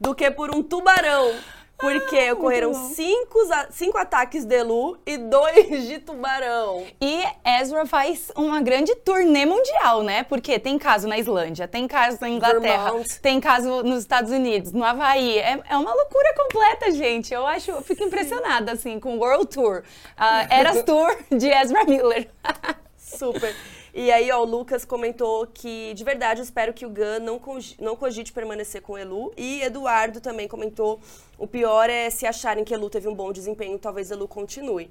do que por um tubarão. Porque ocorreram bom. cinco, cinco ataques de Elu e dois de tubarão. E Ezra faz uma grande turnê mundial, né? Porque tem caso na Islândia, tem caso na Inglaterra, Vermont. tem caso nos Estados Unidos, no Havaí. É, é uma loucura completa, gente. Eu acho, eu fico impressionada, assim, com o World Tour. Uh, Eras Tour de Ezra Miller. <laughs> Super. E aí, ó, o Lucas comentou que, de verdade, eu espero que o Gun não, não cogite permanecer com o Elu. E Eduardo também comentou, o pior é se acharem que Elu teve um bom desempenho, talvez Elu continue.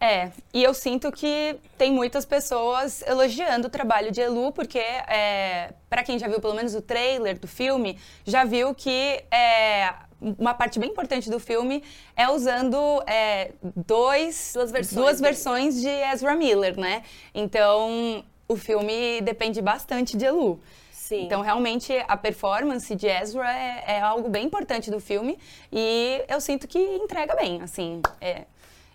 É, e eu sinto que tem muitas pessoas elogiando o trabalho de Elu, porque é, para quem já viu pelo menos o trailer do filme, já viu que é, uma parte bem importante do filme é usando é, dois, Duas versões duas versões de Ezra Miller, né? Então, o filme depende bastante de Elu. Sim. Então, realmente, a performance de Ezra é, é algo bem importante do filme e eu sinto que entrega bem, assim. É,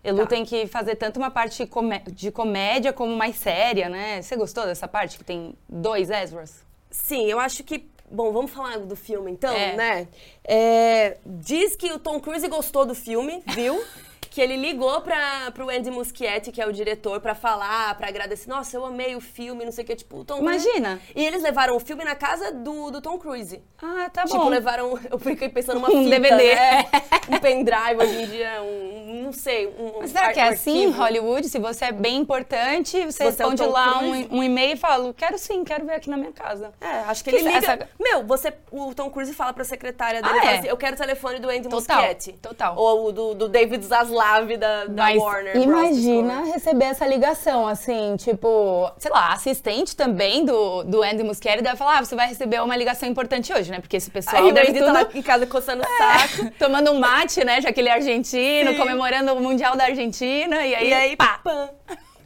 Elu Tá. tem que fazer tanto uma parte comé- de comédia como mais séria, né? Você gostou dessa parte que tem dois Ezras? Sim, eu acho que. Bom, vamos falar do filme então, É. né? É, diz que o Tom Cruise gostou do filme, viu? <laughs> que ele ligou para pro Andy Muschietti, que é o diretor, pra falar, pra agradecer. Nossa, eu amei o filme, não sei o que. Tipo, o Tom Cruise- Imagina. E eles levaram o filme na casa do, do Tom Cruise. Ah, tá Tipo, bom. levaram. <laughs> Eu fiquei pensando numa Um fita, DVD. né? <laughs> Um pendrive hoje em dia, um. Não sei. Um, Mas será que é assim em. Hollywood? Se você é bem importante, você, Você é responde Tom lá Cruise? um, um e-mail e fala, quero sim, quero ver aqui na minha casa. É, acho que, Que ele liga. essa- Meu, você, o Tom Cruise fala pra secretária dele, Ah, é? assim, eu quero o telefone do Andy Total, Muschietti. total. Ou do, do David Zaslav da, da Mas Warner Bros. imagina Discovery. receber essa ligação, assim, tipo, sei lá, assistente também do, do Andy Muschietti deve falar, ah, você vai receber uma ligação importante hoje, né? Porque esse pessoal Aí o deve Andy tudo tá lá em casa coçando o saco. <laughs> tomando um mate, né? Já que ele é argentino, Sim. comemorando o Mundial da Argentina, e aí, E aí, pá! pã.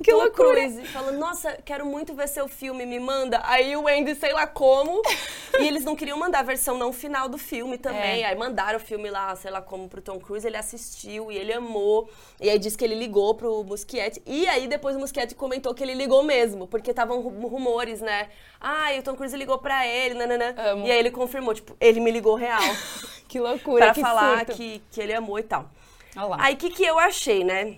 Que Tom loucura. Cruise falando, nossa, quero muito ver seu filme, me manda. Aí o Andy, sei lá como. e eles não queriam mandar a versão não final do filme também. É. Aí mandaram o filme lá, sei lá como, pro Tom Cruise. Ele assistiu e ele amou. E aí disse que ele ligou pro Muschietti. E aí depois o Muschietti comentou que ele ligou mesmo. Porque estavam ru- rumores, né? Ah, e o Tom Cruise ligou pra ele, nananã. Amo. E aí ele confirmou, tipo, ele me ligou real. <laughs> Que loucura, pra que falar surto. que, que ele amou e tal. Olha lá. Aí o que, que eu achei, né?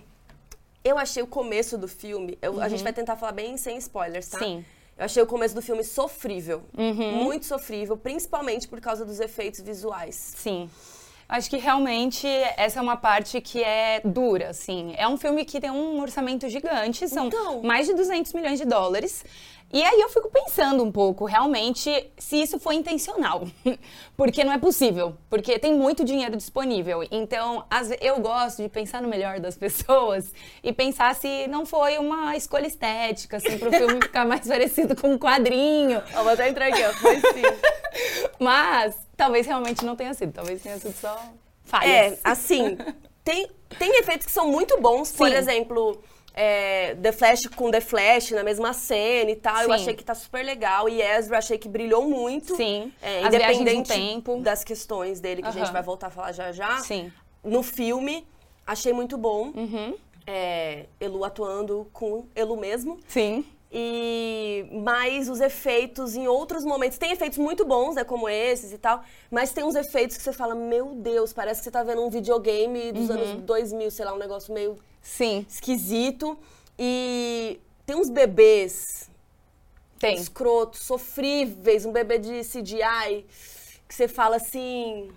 Eu achei o começo do filme. eu- A gente vai tentar falar bem sem spoilers, tá? Uhum. Sim. Uhum. Eu achei o começo do filme sofrível. Muito sofrível, principalmente por causa dos efeitos visuais. Sim. Acho que realmente essa é uma parte que é dura, assim. É um filme que tem um orçamento gigante, são Então. mais de 200 milhões de dólares. E aí eu fico pensando um pouco, realmente, se isso foi intencional. <laughs> Porque não é possível. Porque tem muito dinheiro disponível. Então, eu gosto de pensar no melhor das <laughs> pessoas e pensar se não foi uma escolha estética, assim, pro filme <laughs> ficar mais parecido com um quadrinho. Ó, vou até entrar aqui, ó. Foi sim. Mas talvez realmente não tenha sido. Talvez tenha sido só falhas. É, assim, tem, tem efeitos que são muito bons. Por Sim. exemplo, é, The Flash com The Flash na mesma cena e tal. Eu Sim. achei que tá super legal. E Ezra achei que brilhou muito. Sim. É, independente tempo. das questões dele, que a gente vai voltar a falar já já. Sim. No filme, achei muito bom. Uhum. É, Elu atuando com Elu mesmo. Sim. E mais os efeitos em outros momentos. Tem efeitos muito bons, né, como esses e tal, mas tem uns efeitos que você fala, meu Deus, parece que você tá vendo um videogame dos Uhum. anos 2000, sei lá, um negócio meio Sim. esquisito. E tem uns bebês Tem. escrotos, sofríveis, um bebê de CGI, que você fala assim,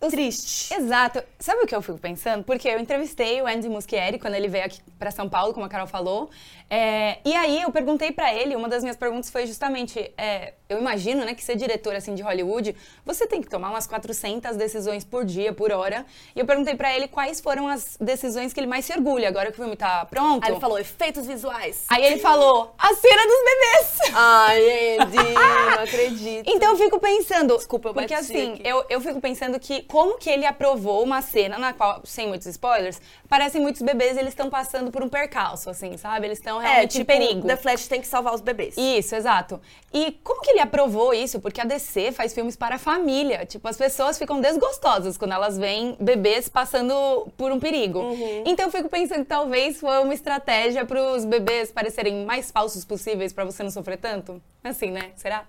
triste. Exato. Sabe o que eu fico pensando? Porque eu entrevistei o Andy Muschietti quando ele veio aqui pra São Paulo, como a Carol falou. É, e aí eu perguntei pra ele, uma das minhas perguntas foi justamente, é, eu imagino, né, que ser diretor assim de Hollywood, você tem que tomar umas 400 decisões por dia, por hora. E eu perguntei pra ele quais foram as decisões que ele mais se orgulha agora que o filme tá pronto. Aí ele falou, efeitos visuais. Aí ele falou, a cena dos bebês. Ai, Andy, <laughs> não acredito. Então eu fico pensando. Desculpa, eu Porque assim, aqui. eu, eu fico pensando que como que ele aprovou uma cena na qual, sem muitos spoilers, parecem muitos bebês eles estão passando por um percalço, assim, sabe? Eles estão É, realmente tipo, em perigo. The Flash tem que salvar os bebês. Isso, exato. E como que ele aprovou isso? Porque a DC faz filmes para a família. Tipo, as pessoas ficam desgostosas quando elas veem bebês passando por um perigo. Uhum. Então eu fico pensando que talvez foi uma estratégia para os bebês parecerem mais falsos possíveis para você não sofrer tanto. Assim, né? Será?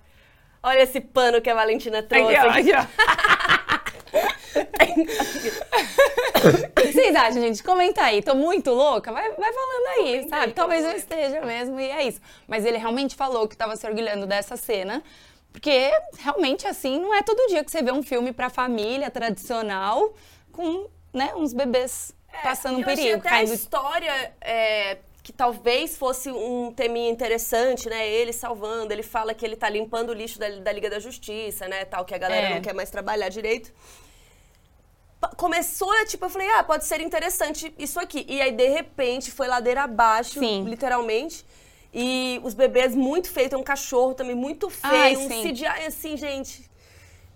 Olha esse pano que a Valentina trouxe. Aqui, ó, aqui, <laughs> ó. O que <laughs> vocês acham, gente? Comenta aí. Tô muito louca? Vai, vai falando aí, Comenta sabe? aí, Talvez eu esteja mesmo, e é isso. Mas ele realmente falou que tava se orgulhando dessa cena. Porque realmente, assim, não é todo dia que você vê um filme pra família tradicional com, né, uns bebês passando um É, eu achei perigo. até a caindo- história é, que talvez fosse um teminha interessante, né? Ele salvando, ele fala que ele tá limpando o lixo da, da Liga da Justiça, né? Tal, que a galera É. não quer mais trabalhar direito. Começou, tipo, eu falei, ah, pode ser interessante isso aqui. E aí, de repente, foi ladeira abaixo, Sim. literalmente. E os bebês muito feios, tem um cachorro também muito feio, Ai, um sim. CGI assim, gente.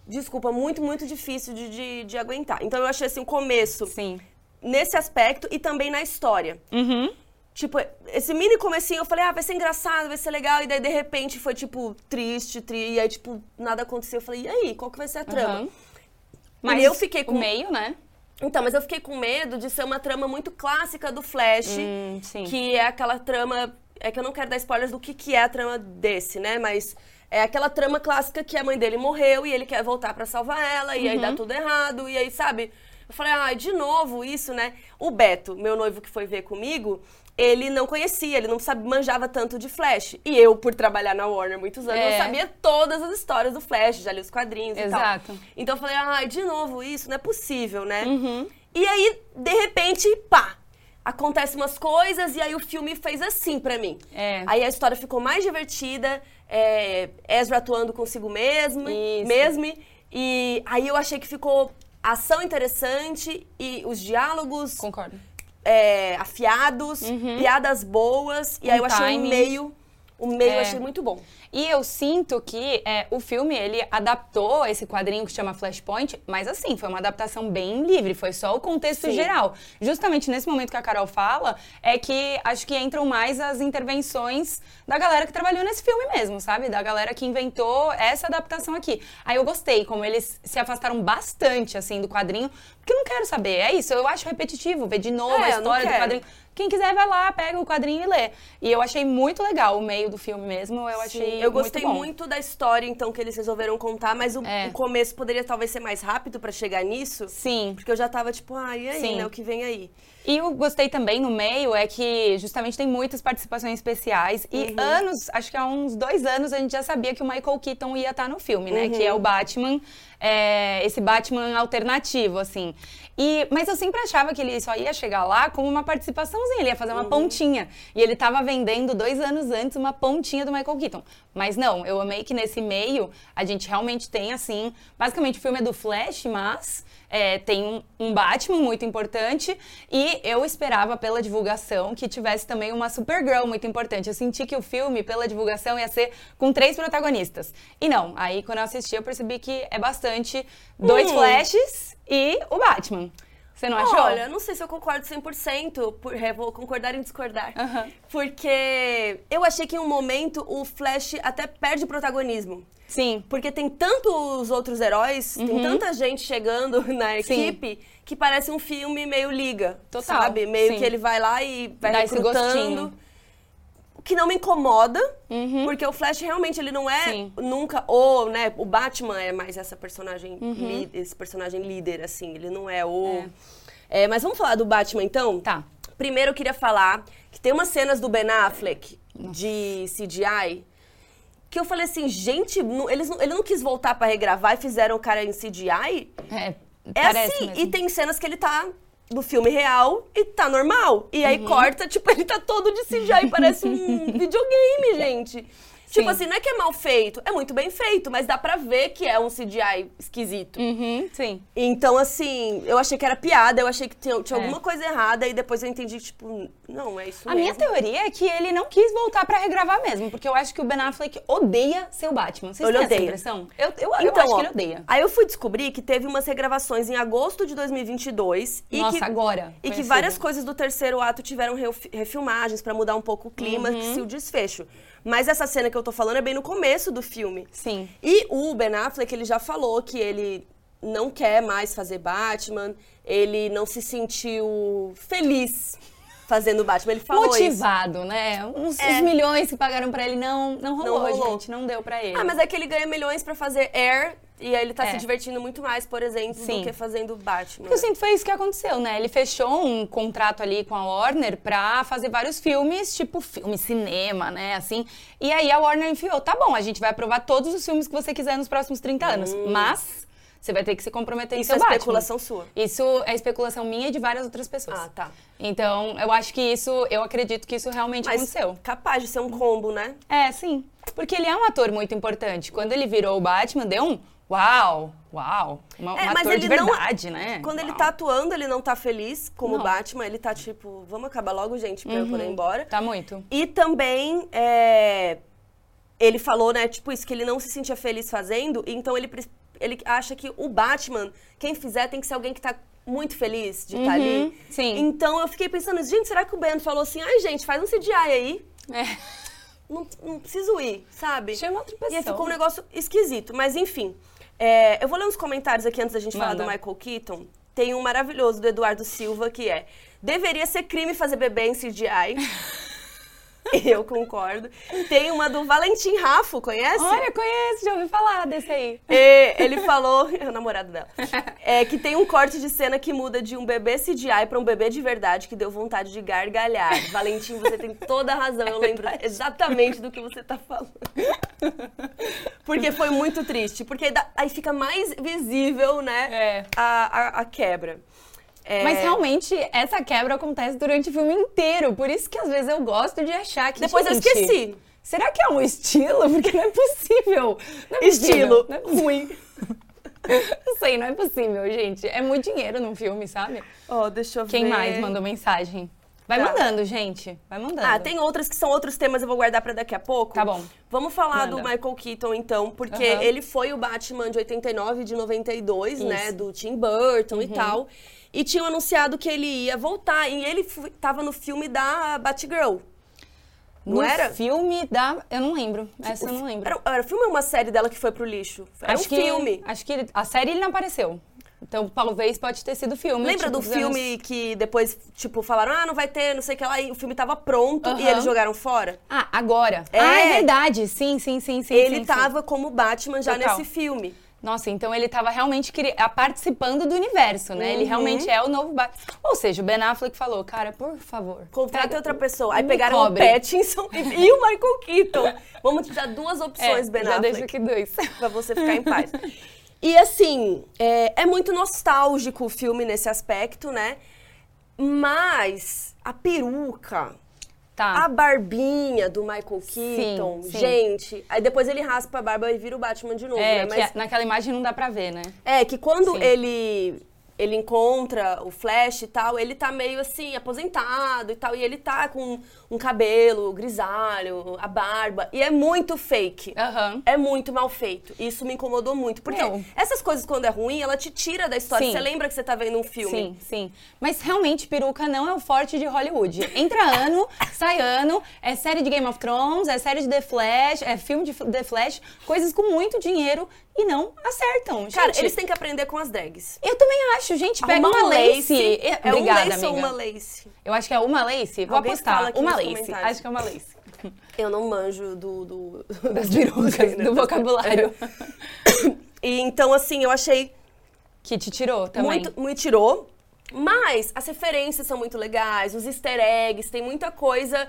Desculpa, muito, muito difícil de, de, de aguentar. Então eu achei assim, o começo Sim. nesse aspecto e também na história. Uhum. Tipo, esse mini comecinho, eu falei, ah, vai ser engraçado, vai ser legal. E daí, de repente, foi, tipo, triste, tri... E aí, tipo, nada aconteceu. Eu falei, e aí, qual que vai ser a trama? Aham. Mas eu fiquei com... o meio, né? Então, mas eu fiquei com medo de ser uma trama muito clássica do Flash. Hum. Que é aquela trama... É que eu não quero dar spoilers do que, que é a trama desse, né? Mas é aquela trama clássica que a mãe dele morreu e ele quer voltar pra salvar ela. E aí Uhum. dá tudo errado. E aí, sabe... Eu falei, ai, de novo isso, né? O Beto, meu noivo que foi ver comigo, ele não conhecia, ele não sabe, manjava tanto de Flash. E eu, por trabalhar na Warner muitos anos, É. eu sabia todas as histórias do Flash, já li os quadrinhos e tal. Exato. Então eu falei, ai, de novo isso, não é possível, né? Uhum. E aí, de repente, pá! Acontecem umas coisas e aí o filme fez assim pra mim. É. Aí a história ficou mais divertida, é, Ezra atuando consigo mesmo, Isso. mesmo. E aí eu achei que ficou ação interessante e os diálogos Concordo. É, afiados, piadas boas. E aí eu Um achei timing. meio, o meio eu É. achei muito bom. E eu sinto que é, o filme, ele adaptou esse quadrinho que chama Flashpoint, mas assim, foi uma adaptação bem livre, foi só o contexto Sim. geral. Justamente nesse momento que a Carol fala, é que acho que entram mais as intervenções da galera que trabalhou nesse filme mesmo, sabe? Da galera que inventou essa adaptação aqui. Aí eu gostei, como eles se afastaram bastante, assim, do quadrinho, porque eu não quero saber, é isso, eu acho repetitivo ver de novo É, a eu história do quadrinho. Quem quiser vai lá, pega o quadrinho e lê. E eu achei muito legal o meio do filme mesmo, eu achei Eu gostei muito, muito da história, então, que eles resolveram contar, mas o, É. o começo poderia talvez ser mais rápido pra chegar nisso. Sim. Porque eu já tava tipo, ah, e aí, Sim. né? O que vem aí? E eu gostei também no meio é que justamente tem muitas participações especiais. E Uhum. anos, acho que há uns dois anos, a gente já sabia que o Michael Keaton ia estar no filme, né? Que Uhum. é o Batman, é, esse Batman alternativo, assim. E, mas eu sempre achava que ele só ia chegar lá como uma participaçãozinha, ele ia fazer Uhum. uma pontinha. E ele tava vendendo dois anos antes uma pontinha do Michael Keaton. Mas não, eu amei que nesse meio a gente realmente tem, assim, basicamente o filme é do Flash, mas é, tem um, um Batman muito importante e eu esperava pela divulgação que tivesse também uma Supergirl muito importante. Eu senti que o filme, pela divulgação, ia ser com três protagonistas. E não, aí quando eu assisti eu percebi que é bastante dois Hum. Flashes e o Batman. Você não achou? Olha, não sei se eu concordo 100%, por, é, vou concordar em discordar. Aham. Porque eu achei que em um momento o Flash até perde protagonismo. Sim. Porque tem tantos outros heróis, tem Uhum. tanta gente chegando <laughs> na equipe, que parece um filme meio liga. Total, Sabe? Meio sim. que ele vai lá e vai Dá esse recrutando. gostinho. Que não me incomoda, porque o Flash realmente ele não é Sim. nunca o, né, o Batman é mais essa personagem, Uhum. li- esse personagem líder assim, ele não é o É, mas vamos falar do Batman então? Tá. Primeiro eu queria falar que tem umas cenas do Ben Affleck de CGI que eu falei assim, gente, não- eles não- ele não quis voltar pra regravar e fizeram o cara em CGI? É, É assim, mesmo. e tem cenas que ele tá do filme real e tá normal. E Uhum. aí corta, tipo, <laughs> ele tá todo de CGI, parece um <laughs> videogame, gente. Tipo Sim. assim, não é que é mal feito, é muito bem feito, mas dá pra ver que é um CGI esquisito. Uhum, sim. Então, assim, eu achei que era piada, eu achei que tinha, tinha É. alguma coisa errada, e depois eu entendi, tipo, não, é isso A mesmo. minha teoria é que ele não quis voltar pra regravar mesmo, porque eu acho que o Ben Affleck odeia ser o Batman. Vocês Ele têm essa odeia. impressão? Eu, eu, eu Então, acho ó, que ele odeia. Aí eu fui descobrir que teve umas regravações em agosto de 2022. e Nossa, que, agora, E que conhecido. várias coisas do terceiro ato tiveram refi- refilmagens pra mudar um pouco o clima Uhum. e o desfecho. Mas essa cena que eu tô falando é bem no começo do filme. Sim. E o Ben Affleck, ele já falou que ele não quer mais fazer Batman, ele não se sentiu feliz fazendo Batman. Ele falou isso. Motivado, né? Uns, É. Os milhões que pagaram pra ele não, não rolou, Não rolou. gente. Não deu pra ele. Ah, mas é que ele ganha milhões pra fazer Air e aí ele tá É. se divertindo muito mais, por exemplo, Sim. do que fazendo Batman. Eu sinto que foi isso que aconteceu, né? Ele fechou um contrato ali com a Warner pra fazer vários filmes, tipo filme, cinema, né? Assim. E aí a Warner enfiou: tá bom, a gente vai aprovar todos os filmes que você quiser nos próximos 30 anos. Mas você vai ter que se comprometer em Isso é seu Batman. especulação sua. Isso é especulação minha e de várias outras pessoas. Ah, tá. Então, eu acho que isso, eu acredito que isso realmente Mas aconteceu. capaz de ser um combo, né? É, sim. Porque ele é um ator muito importante. Quando ele virou o Batman, deu um uau, uau. Uma, É, um mas ator de ele não- verdade, né? Quando ele Uau. tá atuando, ele não tá feliz como Não. Batman, ele tá tipo, vamos acabar logo, gente, pra eu poder ir embora. Tá muito. E também, é, ele falou, né, tipo isso, que ele não se sentia feliz fazendo, então ele, ele acha que o Batman, quem fizer, tem que ser alguém que tá muito feliz de estar ali. Uhum, sim. Então eu fiquei pensando, gente, será que o Ben falou assim, ai gente, faz um CGI aí, É. não, não preciso ir, sabe? Chama outra E aí pessoa. ficou um negócio esquisito. Mas enfim, é, eu vou ler uns comentários aqui antes da gente falar Manda. do Michael Keaton. Tem um maravilhoso do Eduardo Silva que é: deveria ser crime fazer bebê em CGI. <laughs> <laughs> eu concordo. Tem uma do Valentim Rafo, conhece? Olha, conheço, já ouvi falar desse aí. É, ele falou, <laughs> é o namorado dela, é, que tem um corte de cena que muda de um bebê CGI pra um bebê de verdade que deu vontade de gargalhar. Valentim, você tem toda a razão, eu lembro exatamente do que você tá falando. Porque foi muito triste, porque aí fica mais visível, né, É. a, a, a quebra. É, Mas realmente, essa quebra acontece durante o filme inteiro. Por isso que às vezes eu gosto de achar que. Depois eu gente, esqueci. Será que é um estilo? Porque não é possível. Não é Estilo possível, não é ruim. <laughs> Não sei, não é possível, gente. É muito dinheiro num filme, sabe? Ó, deixa eu Quem ver. mais mandou mensagem? Vai Tá. mandando, gente. Vai mandando. Ah, tem outras que são outros temas, eu vou guardar pra daqui a pouco. Tá bom. Vamos falar Manda. do Michael Keaton, então, porque Aham. ele foi o Batman de 89 e de 92, né? Isso. Uhum. Do Tim Burton e tal. E tinham anunciado que ele ia voltar. E ele tava no filme da Batgirl. Não no era? filme da. Eu não lembro. Essa eu não lembro. Era, era o filme ou uma série dela que foi pro lixo? Era acho um que, filme. Acho que ele- a série ele não apareceu. Então, talvez pode ter sido filme. Lembra tipo, do filme anos- que depois, tipo, falaram, ah, não vai ter, não sei o que lá, e o filme tava pronto e eles jogaram fora? Ah, agora. É. Ah, é verdade. Sim, sim, sim, sim. ele sim, sim. tava como Batman já Total. nesse filme. Nossa, então ele tava realmente participando do universo, né? Ele Uhum. realmente é o novo Batman. Ou seja, o Ben Affleck falou, cara, por favor. Contrata pega- outra pessoa. Aí pegaram cobre. o Pattinson e, o Michael Keaton. <laughs> Vamos te dar duas opções, É, Ben já Affleck. deixa aqui dois. pra você ficar em paz. <laughs> E assim, é, é muito nostálgico o filme nesse aspecto, né? Mas a peruca, Tá. a barbinha do Michael Keaton, sim. gente. Aí depois ele raspa a barba e vira o Batman de novo, É, né? Mas a- naquela imagem não dá pra ver, né? é que quando Sim. ele ele encontra o Flash e tal, ele tá meio assim, aposentado e tal, e ele tá com um cabelo grisalho, a barba, e é muito fake. Aham. É muito mal feito. Isso me incomodou muito. Porque Meu. essas coisas, quando é ruim, ela te tira da história. Sim. Você lembra que você tá vendo um filme? Sim, sim. Mas realmente, peruca não é o forte de Hollywood. Entra ano, <laughs> sai ano, é série de Game of Thrones, é série de The Flash, é filme de The Flash, coisas com muito dinheiro e não acertam. Cara, Gente, eles têm que aprender com as drags. Eu também acho, gente. Pega uma um lace. É um Obrigada, lace ou amiga. uma lace? Eu acho que é uma lace. Vou Alguém fala apostar. aqui Uma lace. Acho que é uma lace. Eu não manjo do... do <laughs> Das perucas, do vocabulário. <laughs> E então, assim, eu achei Que te tirou também. muito, muito tirou. Mas as referências são muito legais, os easter eggs, tem muita coisa.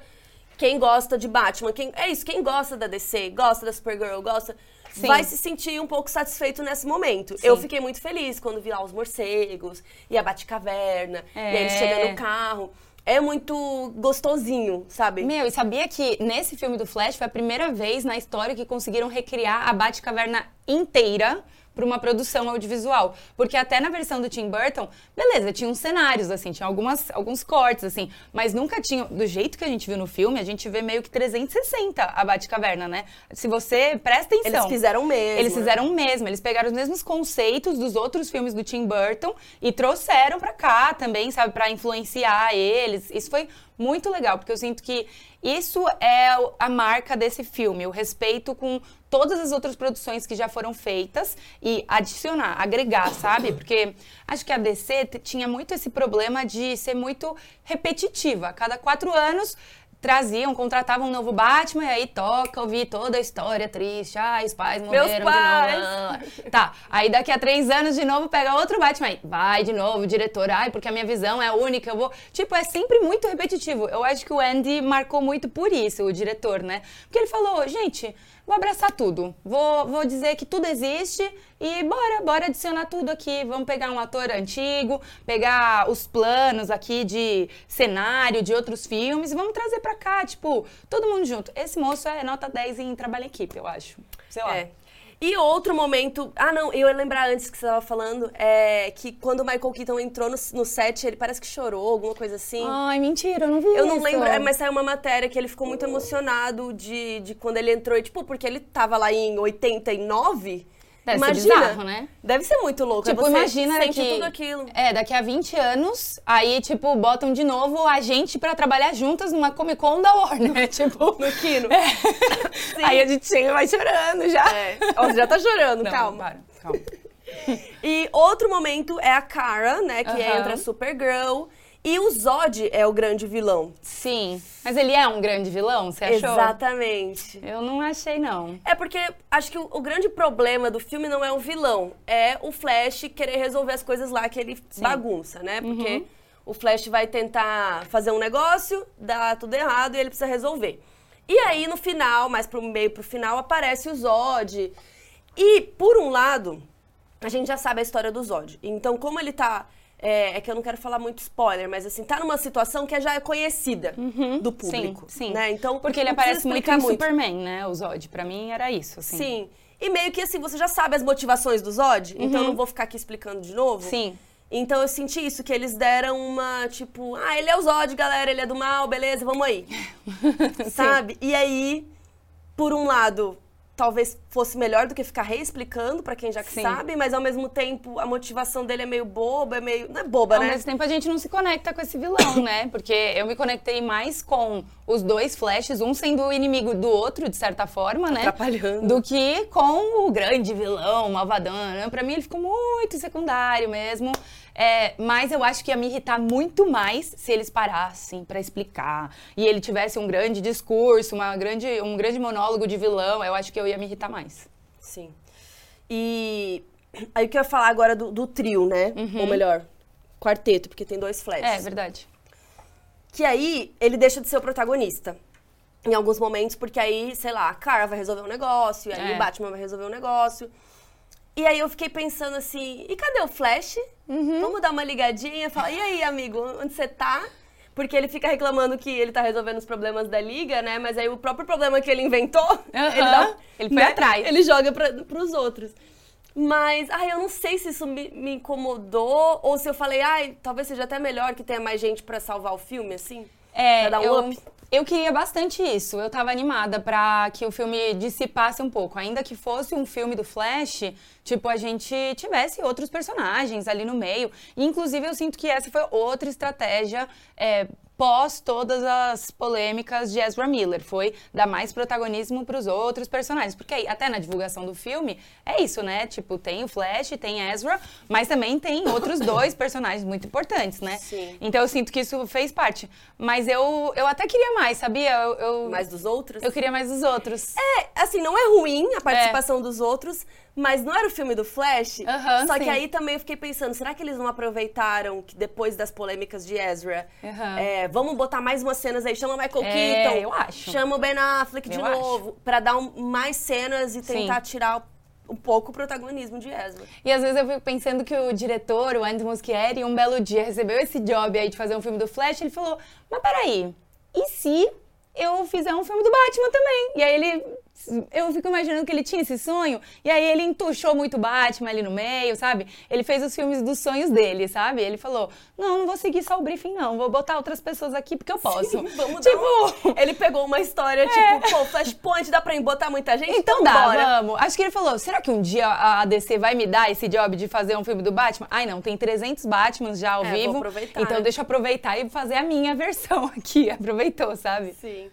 Quem gosta de Batman, quem, é isso, quem gosta da DC, gosta da Supergirl, gosta, Sim. vai se sentir um pouco satisfeito nesse momento. Eu fiquei muito feliz quando vi lá os morcegos e a Batcaverna, e aí ele É. chega no carro. É muito gostosinho, sabe? Meu, e sabia que nesse filme do Flash foi a primeira vez na história que conseguiram recriar a Batcaverna inteira para uma produção audiovisual. Porque até na versão do Tim Burton, beleza, tinha uns cenários, assim, tinha algumas, alguns cortes, assim, mas nunca tinha. Do jeito que a gente viu no filme, a gente vê meio que 360 a Batcaverna, né? Se você presta atenção. Eles fizeram mesmo. Eles né? fizeram o mesmo, eles pegaram os mesmos conceitos dos outros filmes do Tim Burton e trouxeram pra cá também, sabe, Pra influenciar eles. Isso foi muito legal, porque eu sinto que isso é a marca desse filme, o respeito com todas as outras produções que já foram feitas e adicionar, agregar, sabe? Porque acho que a DC tinha muito esse problema de ser muito repetitiva. A cada quatro anos traziam, contratavam um novo Batman e aí toca ouvir toda a história triste. Ai, os pais Meus morreram pais. de novo. Tá, aí daqui a três anos de novo pega outro Batman. Aí, vai de novo, diretor. Ai, porque a minha visão é única, eu vou... Tipo, é sempre muito repetitivo. Eu acho que o Andy marcou muito por isso, o diretor, né? Porque ele falou, gente... Vou abraçar tudo. Vou, vou dizer que tudo existe e bora, bora adicionar tudo aqui. Vamos pegar um ator antigo, pegar os planos aqui de cenário de outros filmes e vamos trazer pra cá, tipo, todo mundo junto. Esse moço é nota 10 em trabalho em equipe, eu acho. Sei lá. É. E outro momento. Ah, não, eu ia lembrar antes que você tava falando, é que quando o Michael Keaton entrou no, no set, ele parece que chorou, alguma coisa assim. Ai, mentira, eu não vi Eu não isso. lembro, é, mas saiu uma matéria que ele ficou muito emocionado de, de quando ele entrou. E, tipo, porque ele tava lá em 89. Deve ser imagina. bizarro, né? Deve ser muito louco. Tipo, aí você imagina sente que... tudo aquilo. É, daqui a 20 anos, aí, tipo, botam de novo a gente pra trabalhar juntas numa Comic Con da Warner, tipo... <laughs> No Kino. Aí a gente chega e vai chorando já. É. Ó, você já tá chorando, Não, calma. para, calma. <laughs> E outro momento é a Kara, né? Que Aham. entra Supergirl. E o Zod é o grande vilão. Sim, mas ele é um grande vilão, você achou? Exatamente. Eu não achei, não. É porque acho que o, o grande problema do filme não é o vilão, é o Flash querer resolver as coisas lá que ele bagunça, né? Porque Uhum. o Flash vai tentar fazer um negócio, dá tudo errado e ele precisa resolver. E aí, no final, mais pro meio pro final, aparece o Zod. E, por um lado, a gente já sabe a história do Zod. Então, como ele tá. É, é que eu não quero falar muito spoiler, mas assim, tá numa situação que já é conhecida do público. Uhum. Sim, sim. Né? Então, Porque ele aparece muito em Superman, né? O Zod. Pra mim era isso, assim. Sim. E meio que assim, você já sabe as motivações do Zod, então eu não vou ficar aqui explicando de novo. Uhum. Sim. Então eu senti isso, que eles deram uma, tipo, ah, ele é o Zod, galera, ele é do mal, beleza, vamos aí. <laughs> Sabe? E aí, por um lado, talvez fosse melhor do que ficar reexplicando pra quem já que sabe, mas ao mesmo tempo a motivação dele é meio boba, é meio. Não é boba, Ao né? mesmo tempo, a gente não se conecta com esse vilão, né? Porque eu me conectei mais com os dois flashes, um sendo o inimigo do outro, de certa forma, né? Atrapalhando. Do que com o grande vilão, malvadão. né? Pra mim, ele ficou muito secundário mesmo. É, mas eu acho que ia me irritar muito mais se eles parassem pra explicar. E ele tivesse um grande discurso, uma grande, um grande monólogo de vilão. Eu acho que eu ia me irritar mais. Sim. E aí o que eu ia falar agora do, do trio, né? Ou melhor, quarteto, porque tem dois flashes. Uhum. É, verdade. Que aí ele deixa de ser o protagonista. Em alguns momentos, porque aí, sei lá, a Kara vai resolver um negócio, e aí É. o Batman vai resolver um negócio. E aí eu fiquei pensando assim, e cadê o Flash? Uhum. Vamos dar uma ligadinha, falar, e aí, amigo, onde você tá? Porque ele fica reclamando que ele tá resolvendo os problemas da liga, né? Mas aí o próprio problema que ele inventou, ele, dá, Ele foi atrás. Ele joga pra, pros outros. Mas, ai, eu não sei se isso me, me incomodou ou se eu falei, ai, talvez seja até melhor que tenha mais gente pra salvar o filme, assim. É, Pra dar um eu, up. Eu queria bastante isso. Eu tava animada pra que o filme dissipasse um pouco. Ainda que fosse um filme do Flash, tipo, a gente tivesse outros personagens ali no meio. Inclusive, eu sinto que essa foi outra estratégia é, pós todas as polêmicas de Ezra Miller. Foi dar mais protagonismo pros outros personagens. Porque aí, até na divulgação do filme, é isso, né? Tipo, tem o Flash, tem Ezra, mas também tem outros <coughs> dois personagens muito importantes, né? Sim. Então eu sinto que isso fez parte. Mas eu, eu até queria mais, sabia? Eu, eu, Mais dos outros. eu queria mais dos outros. É, assim, não é ruim a participação dos outros, mas não era o filme do Flash. Aham, só que sim. aí também eu fiquei pensando, será que eles não aproveitaram que depois das polêmicas de Ezra? Aham. é, vamos botar mais umas cenas aí, chama o Michael É, Keaton. eu acho. Chama o Ben Affleck de Eu acho. novo, pra dar um- mais cenas e tentar tirar um pouco o protagonismo de Ezra. E às vezes eu fico pensando que o diretor, o Andy Muschietti, um belo dia recebeu esse job aí de fazer um filme do Flash, ele falou, mas peraí, e se eu fizer um filme do Batman também? E aí ele... Eu fico imaginando que ele tinha esse sonho, e aí ele entuchou muito o Batman ali no meio, sabe? Ele fez os filmes dos sonhos dele, sabe? Ele falou, não, não vou seguir só o briefing não, vou botar outras pessoas aqui porque eu posso. Vamos tipo... dar um... Ele pegou uma história, tipo, pô, Flashpoint dá pra botar muita gente? Então dá, bora. vamos. Acho que ele falou, será que um dia a DC vai me dar esse job de fazer um filme do Batman? Ai, não, tem 300 Batmans já ao É, vivo. Então né? deixa eu aproveitar e fazer a minha <laughs> versão aqui. Aproveitou, sabe? Sim.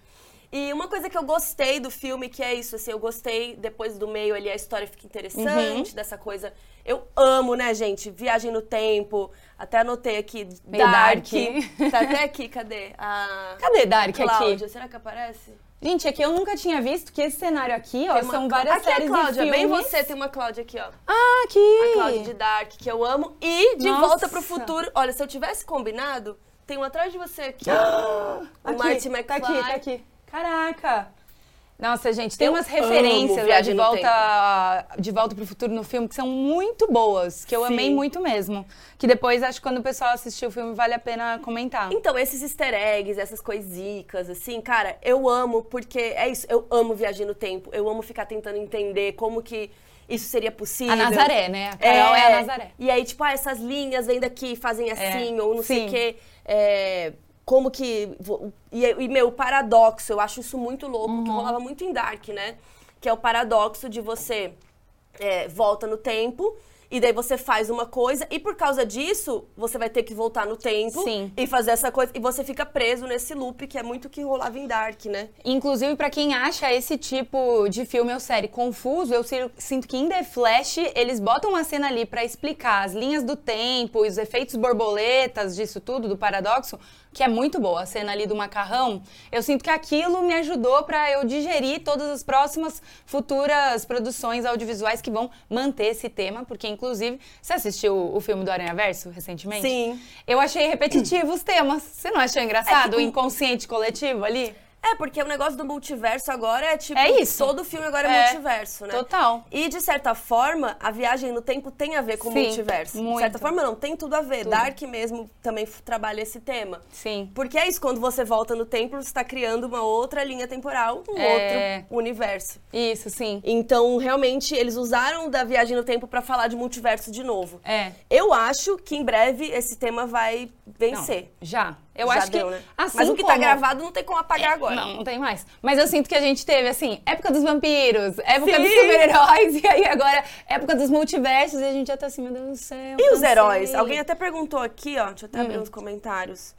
E uma coisa que eu gostei do filme, que é isso, assim, eu gostei depois do meio ali, a história fica Uhum. interessante, dessa coisa. Eu amo, né, gente? Viagem no tempo. Até anotei aqui, Meio Dark. dark. Tá até aqui, cadê? A Cadê Dark Cláudia, aqui? será que aparece? Gente, aqui eu nunca tinha visto que esse cenário aqui, ó, uma são várias aqui é séries Cláudia, de bem filmes. você, tem uma Cláudia aqui, ó. Ah, aqui! A Cláudia de Dark, que eu amo. E De Nossa. Volta pro Futuro. Olha, se eu tivesse combinado, tem um atrás de você aqui, ó. <gasps> o Aqui, Marty Tá McFly. aqui, tá aqui. Caraca! Nossa, gente, tem Eu umas referências lá de Viagem no volta, de volta pro futuro no filme que são muito boas, que eu Sim. amei muito mesmo. Que depois, acho que quando o pessoal assistir o filme, vale a pena comentar. Então, esses easter eggs, essas coisicas, assim, cara, eu amo, porque é isso, eu amo viajar no tempo, eu amo ficar tentando entender como que isso seria possível. A Nazaré, né? A Carol é, a Nazaré. E aí, tipo, ah, essas linhas vêm daqui, fazem assim, ou não sei sim. o quê. É, como que. E, e, meu, o paradoxo, eu acho isso muito louco, Uhum. que rolava muito em Dark, né? Que é o paradoxo de você é, volta no tempo. E daí você faz uma coisa, e por causa disso, você vai ter que voltar no tempo Sim. e fazer essa coisa. E você fica preso nesse loop, que é muito que rolava em Dark, né? Inclusive, pra quem acha esse tipo de filme ou série confuso, eu si- sinto que em The Flash eles botam uma cena ali pra explicar as linhas do tempo, os efeitos borboletas, disso tudo, do paradoxo, que é muito boa. A cena ali do macarrão, eu sinto que aquilo me ajudou pra eu digerir todas as próximas futuras produções audiovisuais que vão manter esse tema, porque inclusive, você assistiu o filme do Aranha Verso recentemente? Sim. Eu achei repetitivo os temas. Você não achou engraçado É que- o inconsciente coletivo ali? É, porque o negócio do multiverso agora é tipo. É isso. Todo filme agora é, É, multiverso, né? total. E de certa forma, a viagem no tempo tem a ver com o multiverso. De muito. certa forma, não, tem tudo a ver. Tudo. Dark mesmo também trabalha esse tema. Sim. Porque é isso, quando você volta no tempo, você está criando uma outra linha temporal, um É. outro universo. Isso, sim. Então, realmente, eles usaram da viagem no tempo pra falar de multiverso de novo. É. Eu acho que em breve esse tema vai Não, vencer. já. Eu Já acho deu, que né? assim Mas o que tá como- gravado não tem como apagar agora. Não, não tem mais. Mas eu sinto que a gente teve, assim, época dos vampiros, época Sim. dos super-heróis, <laughs> e aí agora época dos multiversos, e a gente já tá assim, meu Deus do céu. E os heróis? Alguém até perguntou aqui, ó. Deixa eu até abrir Hum. uns comentários.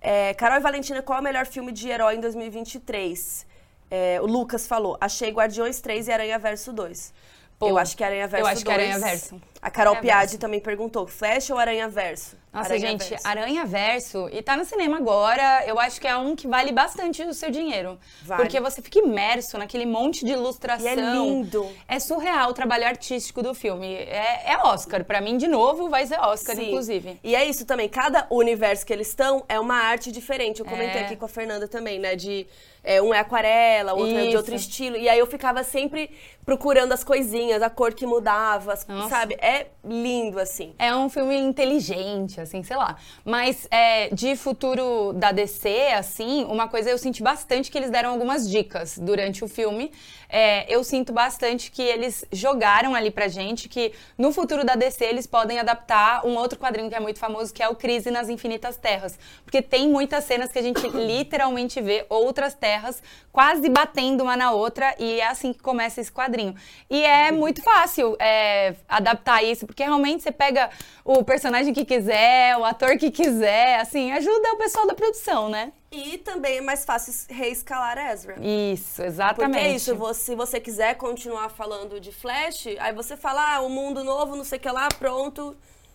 É, Carol e Valentina, qual é o melhor filme de herói em 2023? É, o Lucas falou, achei Guardiões 3 e Aranha Verso 2. Pô, eu acho que Aranha Verso eu acho que 2. Aranha Verso. A Carol Aranha Piatti Verso. também perguntou, Flash ou Aranha Verso? Nossa, Aranha gente, Verso. Aranha Verso, e tá no cinema agora, eu acho que é um que vale bastante o seu dinheiro. Vale. Porque você fica imerso naquele monte de ilustração. E é lindo. É surreal o trabalho artístico do filme. É, é Oscar. Pra mim, de novo, vai ser Oscar, Sim. inclusive. E é isso também, cada universo que eles estão é uma arte diferente. Eu comentei É. aqui com a Fernanda também, né? De é, um é aquarela, outro é de Isso. outro estilo. E aí eu ficava sempre procurando as coisinhas, a cor que mudava, Nossa. sabe? É lindo, assim. É um filme inteligente, assim, sei lá. Mas é, de futuro da DC, assim, uma coisa eu senti bastante que eles deram algumas dicas durante o filme. É, eu sinto bastante que eles jogaram ali pra gente que no futuro da DC eles podem adaptar um outro quadrinho que é muito famoso, que é o Crise nas Infinitas Terras. Porque tem muitas cenas que a gente <coughs> literalmente vê outras terras quase batendo uma na outra e é assim que começa esse quadrinho. E é muito fácil é, adaptar isso, porque realmente você pega o personagem que quiser, o ator que quiser, assim, ajuda o pessoal da produção, né? E também é mais fácil reescalar Ezra. Isso, Porque exatamente. é isso, vo- se você quiser continuar falando de Flash, aí você fala, ah, o mundo novo, não sei o que lá, pronto.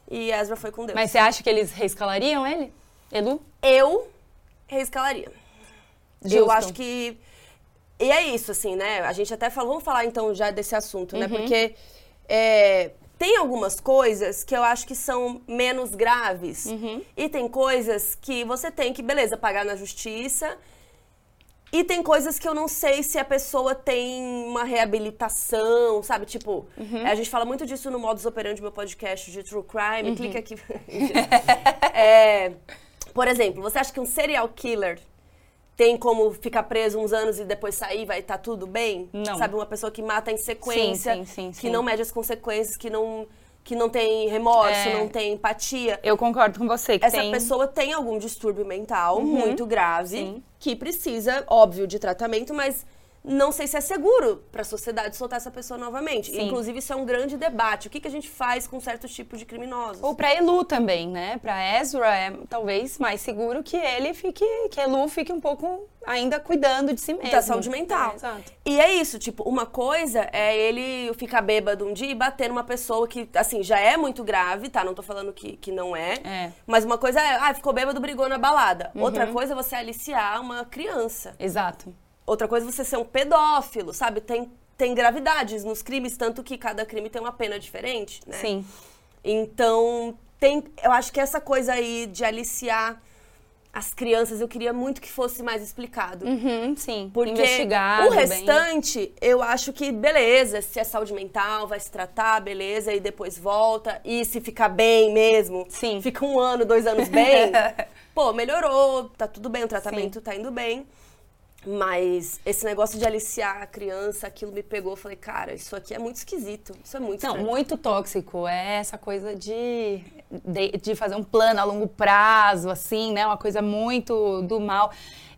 E Ezra foi com Deus. Mas você acha que eles reescalariam ele? Elu? Eu reescalaria. Eu Justo. acho que. E é isso, assim, né? A gente até falou, vamos falar então já desse assunto, Uhum. né? Porque é, tem algumas coisas que eu acho que são menos graves. Uhum. E tem coisas que você tem que, beleza, pagar na justiça. E tem coisas que eu não sei se a pessoa tem uma reabilitação, sabe? Tipo, Uhum. a gente fala muito disso no Modus Operandi, meu podcast de True Crime. Clica aqui. <laughs> É, por exemplo, você acha que um serial killer tem como ficar preso uns anos e depois sair vai estar tudo bem? Não. Sabe, uma pessoa que mata em sequência, Sim, sim, sim, que não mede as consequências, que não, que não tem remorso, É. não tem empatia. Eu concordo com você que Essa tem... Uhum. pessoa tem algum distúrbio mental muito grave, que precisa, óbvio, de tratamento, mas não sei se é seguro para a sociedade soltar essa pessoa novamente. Sim. Inclusive, isso é um grande debate. O que, que a gente faz com certos tipos de criminosos? Ou pra Elu também, né? Pra Ezra é talvez mais seguro que ele fique, que Elu fique um pouco ainda cuidando de si mesmo. da saúde mental. É, exato. E é isso, tipo, uma coisa é ele ficar bêbado um dia e bater numa pessoa que, assim, já é muito grave, tá? Não tô falando que, que não é. É. Uhum. Mas uma coisa é, ah, ficou bêbado, brigou na balada. Outra coisa é você aliciar uma criança. Exato. Outra coisa é você ser um pedófilo, sabe? Tem, tem gravidades nos crimes, tanto que cada crime tem uma pena diferente, né? Sim. Então, tem, eu acho que essa coisa aí de aliciar as crianças, eu queria muito que fosse mais explicado. Uhum, sim. Porque Investigado o bem. restante, eu acho que beleza, se é saúde mental, vai se tratar, beleza, e depois volta. E se ficar bem mesmo, Sim. fica um ano, dois anos bem, <laughs> pô, melhorou, tá tudo bem, o tratamento tá indo bem. Mas esse negócio de aliciar a criança, aquilo me pegou. Eu falei, cara, isso aqui é muito esquisito. Isso é muito Não, estranho. muito tóxico. É essa coisa de, de, de fazer um plano a longo prazo, assim, né? Uma coisa muito do mal.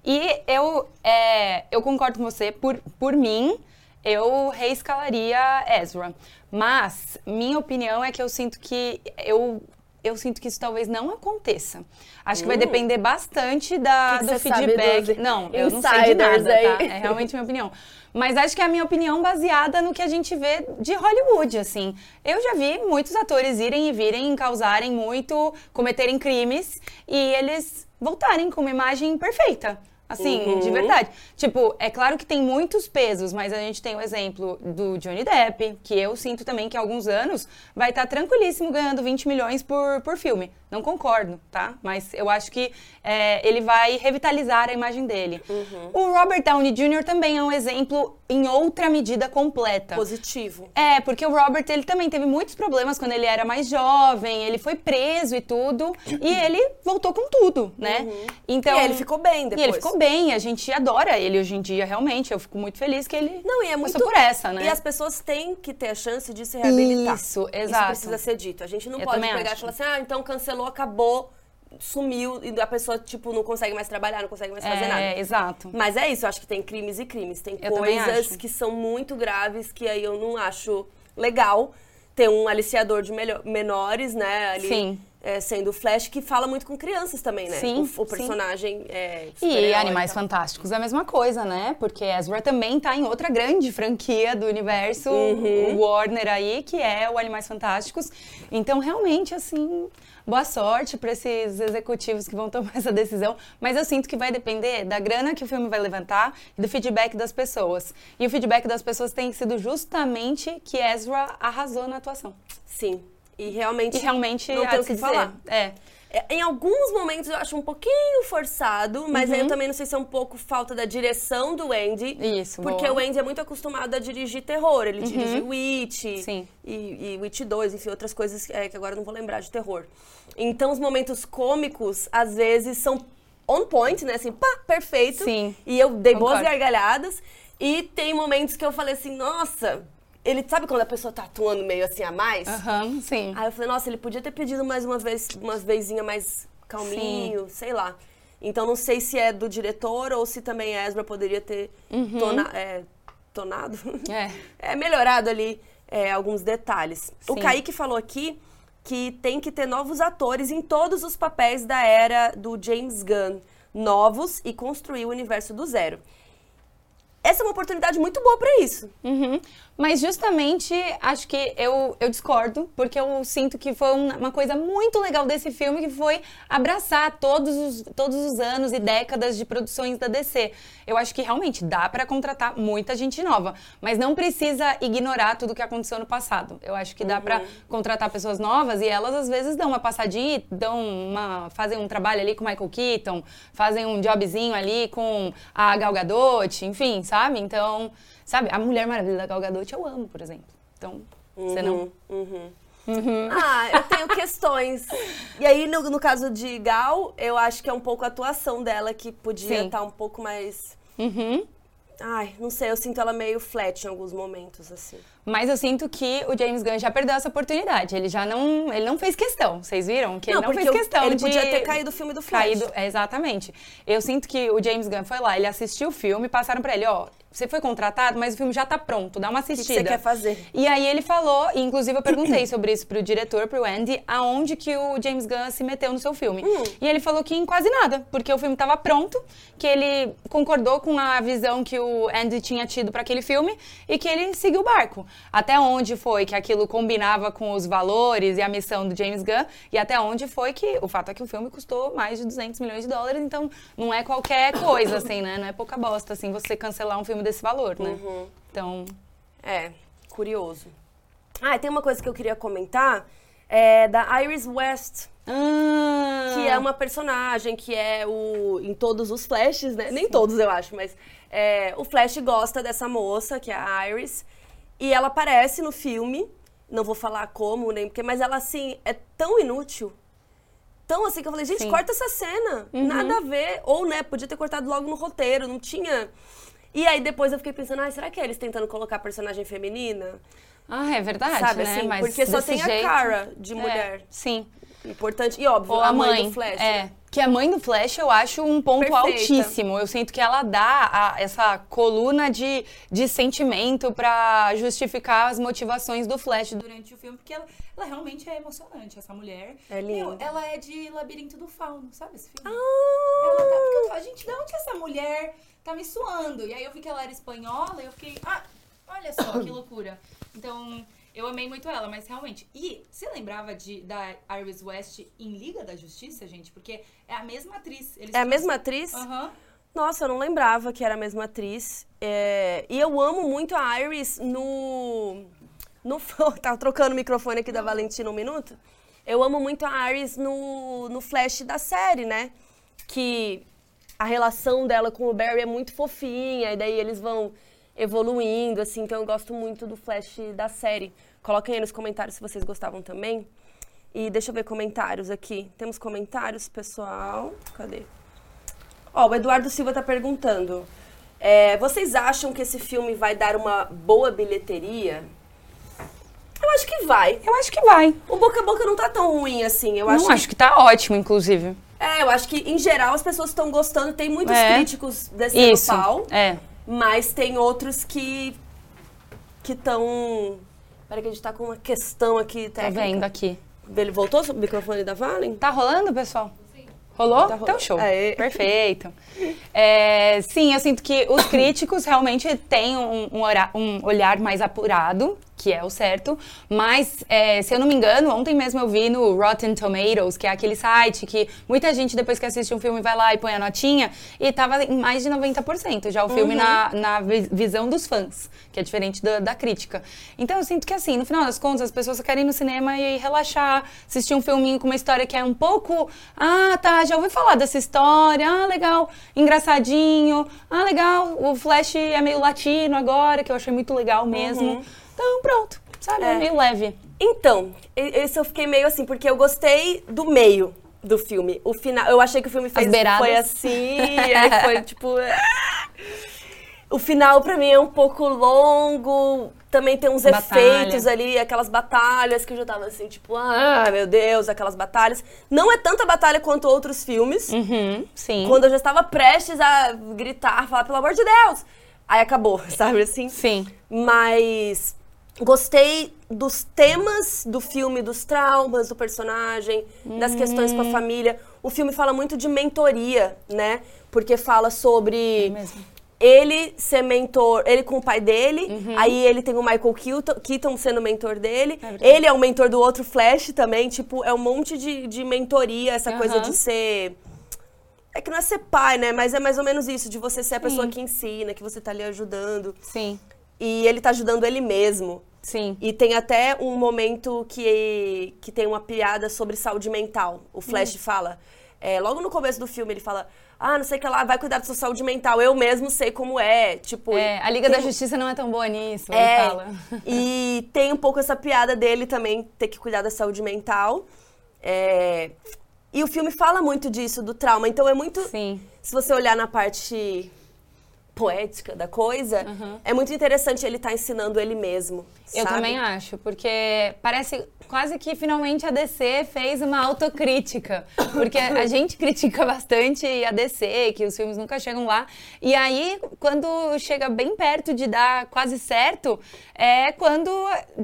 E eu, é, eu concordo com você. Por, por mim, eu reescalaria Ezra. Mas, minha opinião é que eu sinto que eu... Eu sinto que isso talvez não aconteça. Acho que vai depender bastante da, Que que do feedback. não, eu não sei de nada, tá? aí? É realmente minha opinião. Mas acho que é a minha opinião baseada no que a gente vê de Hollywood, assim. Eu já vi muitos atores irem e virem, causarem muito, cometerem crimes e eles voltarem com uma imagem perfeita. Assim, Uhum. de verdade. Tipo, é claro que tem muitos pesos, mas a gente tem o exemplo do Johnny Depp, que eu sinto também que há alguns anos vai estar tranquilíssimo ganhando 20 milhões por, por filme. Não concordo, tá? Mas eu acho que é, ele vai revitalizar a imagem dele. Uhum. O Robert Downey Jr. também é um exemplo em outra medida completa. Positivo. É, porque o Robert, ele também teve muitos problemas quando ele era mais jovem, ele foi preso e tudo, e ele voltou com tudo, né? Então, Uhum. E ele ficou bem E depois. ele ficou bem, a gente adora ele hoje em dia, realmente. Eu fico muito feliz que ele Não, e é muito. por essa, né? E as pessoas têm que ter a chance de se reabilitar. Isso, Isso exato. precisa ser dito. A gente não Eu pode pegar acho. e falar assim, ah, então cancelou, acabou. sumiu e a pessoa, tipo, não consegue mais trabalhar, não consegue mais fazer nada. É, exato. Mas é isso, eu acho que tem crimes e crimes. Tem Eu coisas que são muito graves que aí eu não acho legal ter um aliciador de menores, né? Ali, Sim. é, sendo o Flash, que fala muito com crianças também, né? Sim, O, o sim. personagem é. E Animais. Fantásticos é a mesma coisa, né? Porque Ezra também tá em outra grande franquia do universo Uhum. Warner aí, que é o Animais Fantásticos. Então, realmente, assim, boa sorte para esses executivos que vão tomar <laughs> essa decisão. Mas eu sinto que vai depender da grana que o filme vai levantar e do feedback das pessoas. E o feedback das pessoas tem sido justamente que Ezra arrasou na atuação. Sim. E realmente. E realmente, não tem o que se falar. dizer. É. É, Em alguns momentos eu acho um pouquinho forçado, mas Uhum. aí eu também não sei se é um pouco falta da direção do Andy. Isso, Porque boa. Uhum. o Andy é muito acostumado a dirigir terror. Ele dirige Witch Sim. E, e Witch 2, enfim, outras coisas é, que agora eu não vou lembrar de terror. Então os momentos cômicos, às vezes, são on point, né? Assim, pá, perfeito. Sim. E eu dei boas Concordo. gargalhadas. E tem momentos que eu falei assim, nossa... Ele sabe quando a pessoa tá atuando meio assim a mais? Aham, sim. Aí eu falei, nossa, ele podia ter pedido mais uma vez, umas vezinha mais calminho, sei lá. Então não sei se é do diretor ou se também Ezra poderia ter tona- é, tonado. <laughs> É. É, melhorado ali é, alguns detalhes. O Sim. Kaique falou aqui que tem que ter novos atores em todos os papéis da era do James Gunn. Novos e construir o universo do zero. Essa é uma oportunidade muito boa pra isso. Uhum. Mas justamente acho que eu, eu discordo, porque eu sinto que foi um- uma coisa muito legal desse filme, que foi abraçar todos os, todos os anos e décadas de produções da DC. Eu acho que realmente dá pra contratar muita gente nova, mas não precisa ignorar tudo que aconteceu no passado. Eu acho que dá pra contratar pessoas novas e elas às vezes dão uma passadinha, dão uma, fazem um trabalho ali com o Michael Keaton, fazem um jobzinho ali com a Gal Gadot, enfim, sabe? Então, sabe, a Mulher Maravilha da Gal Gadot eu amo, por exemplo. Então, você não? Uhum. Ah, eu tenho questões. E aí, no, no caso de Gal, eu acho que é um pouco a atuação dela que podia estar um pouco mais. Uhum. Ai, não sei, eu sinto ela meio flat em alguns momentos, assim. Mas eu sinto que o James Gunn já perdeu essa oportunidade. Ele já não, ele não fez questão. Vocês viram que ele não fez questão ele de podia ter caído o filme do Flash. caído, é, exatamente. Eu sinto que o James Gunn foi lá, ele assistiu o filme, passaram pra ele, ó, você foi contratado, mas o filme já tá pronto, dá uma O que assistida. você quer fazer? E aí ele falou, e inclusive eu perguntei sobre isso pro diretor, pro Andy, aonde que o James Gunn se meteu no seu filme. Hum. E ele falou que em quase nada, porque o filme tava pronto, que ele concordou com a visão que o Andy tinha tido para aquele filme e que ele seguiu o barco. Até onde foi que aquilo combinava com os valores e a missão do James Gunn, e até onde foi que o fato é que o filme custou mais de 200 milhões de dólares, então não é qualquer coisa assim, né? Não é pouca bosta assim você cancelar um filme desse valor, né? Uhum. Então, É, curioso. Ah, e tem uma coisa que eu queria comentar. É da Iris West, Ah. que é uma personagem que é o em todos os flashes, né? Nem todos eu acho, mas é, o Flash gosta dessa moça, que é a Iris, e ela aparece no filme. Não vou falar como nem porque, mas ela assim é tão inútil. Tão assim que eu falei, gente, Sim. corta essa cena. Nada a ver. Ou, né, podia ter cortado logo no roteiro, não tinha. E aí depois eu fiquei pensando, ah, será que é eles tentando colocar personagem feminina? Ah, é verdade, Sabe né? assim? Mas Porque só tem jeito- a cara de É, mulher. sim. Importante. E óbvio, Ou a mãe, do Flash. É. né? Que a mãe do Flash eu acho um ponto Perfeita. altíssimo. Eu sinto que ela dá a- essa coluna de, de sentimento pra justificar as motivações do Flash durante o filme, porque ela, ela realmente é emocionante, essa mulher. É linda. ela é de Labirinto do Fauno, sabe esse filme? Ah, Ela tá, porque gente, de onde essa mulher tá me suando? E aí eu vi que ela era espanhola e eu fiquei, ah, olha só que <coughs> loucura. Então, eu amei muito ela, mas realmente. E você lembrava de, da Iris West em Liga da Justiça, gente? Porque é a mesma atriz. Eles É a mesma atriz? Aham. Nossa, eu não lembrava que era a mesma atriz. É, E eu amo muito a Iris no. no... <laughs> Tava trocando o microfone aqui da Valentina um minuto. Eu amo muito a Iris no, no Flash da série, né? Que a relação dela com o Barry é muito fofinha, e daí eles vão evoluindo, assim. Então eu gosto muito do Flash da série. Coloquem aí nos comentários se vocês gostavam também. E deixa eu ver comentários aqui. Temos comentários, pessoal? Cadê? Ó, o Eduardo Silva tá perguntando. é, vocês acham que esse filme vai dar uma boa bilheteria? Eu acho que vai. Eu acho que vai. O boca a boca não tá tão ruim assim. Eu acho não que acho que tá ótimo, inclusive. É, eu acho que em geral as pessoas estão gostando. Tem muitos É. críticos descendo Isso. pau, É. mas tem outros que que estão. Peraí que a gente tá com uma questão aqui Tá técnica. vendo aqui. Ele voltou o microfone da Valen? Tá rolando, pessoal? Rolou? Tá rolando. Então, show. Aê. Perfeito. É, sim, eu sinto que os críticos realmente têm um, um um olhar mais apurado, que é o certo. Mas, é, se eu não me engano, ontem mesmo eu vi no Rotten Tomatoes, que é aquele site que muita gente, depois que assiste um filme, vai lá e põe a notinha, e tava em mais de 90% já o filme na, na vi- visão dos fãs, que é diferente da, da crítica. Então, eu sinto que, assim, no final das contas, as pessoas querem ir no cinema e relaxar, assistir um filminho com uma história que é um pouco. Ah, tá, já ouvi falar dessa história. Ah, legal, engraçadinho. Ah, legal, o Flash é meio latino agora, que eu achei muito legal mesmo. Então, pronto, sabe? É, É. meio leve. Então, esse eu fiquei meio assim, porque eu gostei do meio do filme. O final, eu achei que o filme fez foi assim, <laughs> foi tipo. O final pra mim é um pouco longo, também tem uns Batalha. efeitos ali, aquelas batalhas que eu já tava assim, tipo, ah, meu Deus, aquelas batalhas. Não é tanta batalha quanto outros filmes. Uhum, sim. Quando eu já estava prestes a gritar, falar, pelo amor de Deus! Aí acabou, <laughs> sabe assim? Sim. Mas gostei dos temas do filme, dos traumas do personagem, das questões Hum. com a família. O filme fala muito de mentoria, né? Porque fala sobre É ele ser mentor, ele com o pai dele, Uhum. aí ele tem o Michael Keaton, Keaton sendo mentor dele, verdade. ele é o mentor do outro Flash também, tipo, é um monte de, de mentoria, essa coisa Aham. de ser... É que não é ser pai, né? Mas é mais ou menos isso, de você ser a pessoa Sim. que ensina, que você tá ali ajudando. Sim. E ele tá ajudando ele mesmo. Sim. E tem até um momento que, que tem uma piada sobre saúde mental. O Flash Hum. fala, é, logo no começo do filme, ele fala: Ah, não sei o que lá, vai cuidar da sua saúde mental. Eu mesmo sei como é. Tipo, É, a Liga tem- da Justiça não é tão boa nisso, é, ele fala. E tem um pouco essa piada dele também ter que cuidar da saúde mental. É, e o filme fala muito disso, do trauma. Então é muito. Sim. Se você olhar na parte poética da coisa, é muito interessante ele estar ensinando ele mesmo. Eu sabe? também acho, porque parece quase que finalmente a DC fez uma autocrítica. Porque a <laughs> gente critica bastante a DC, que os filmes nunca chegam lá. E aí, quando chega bem perto de dar quase certo, é quando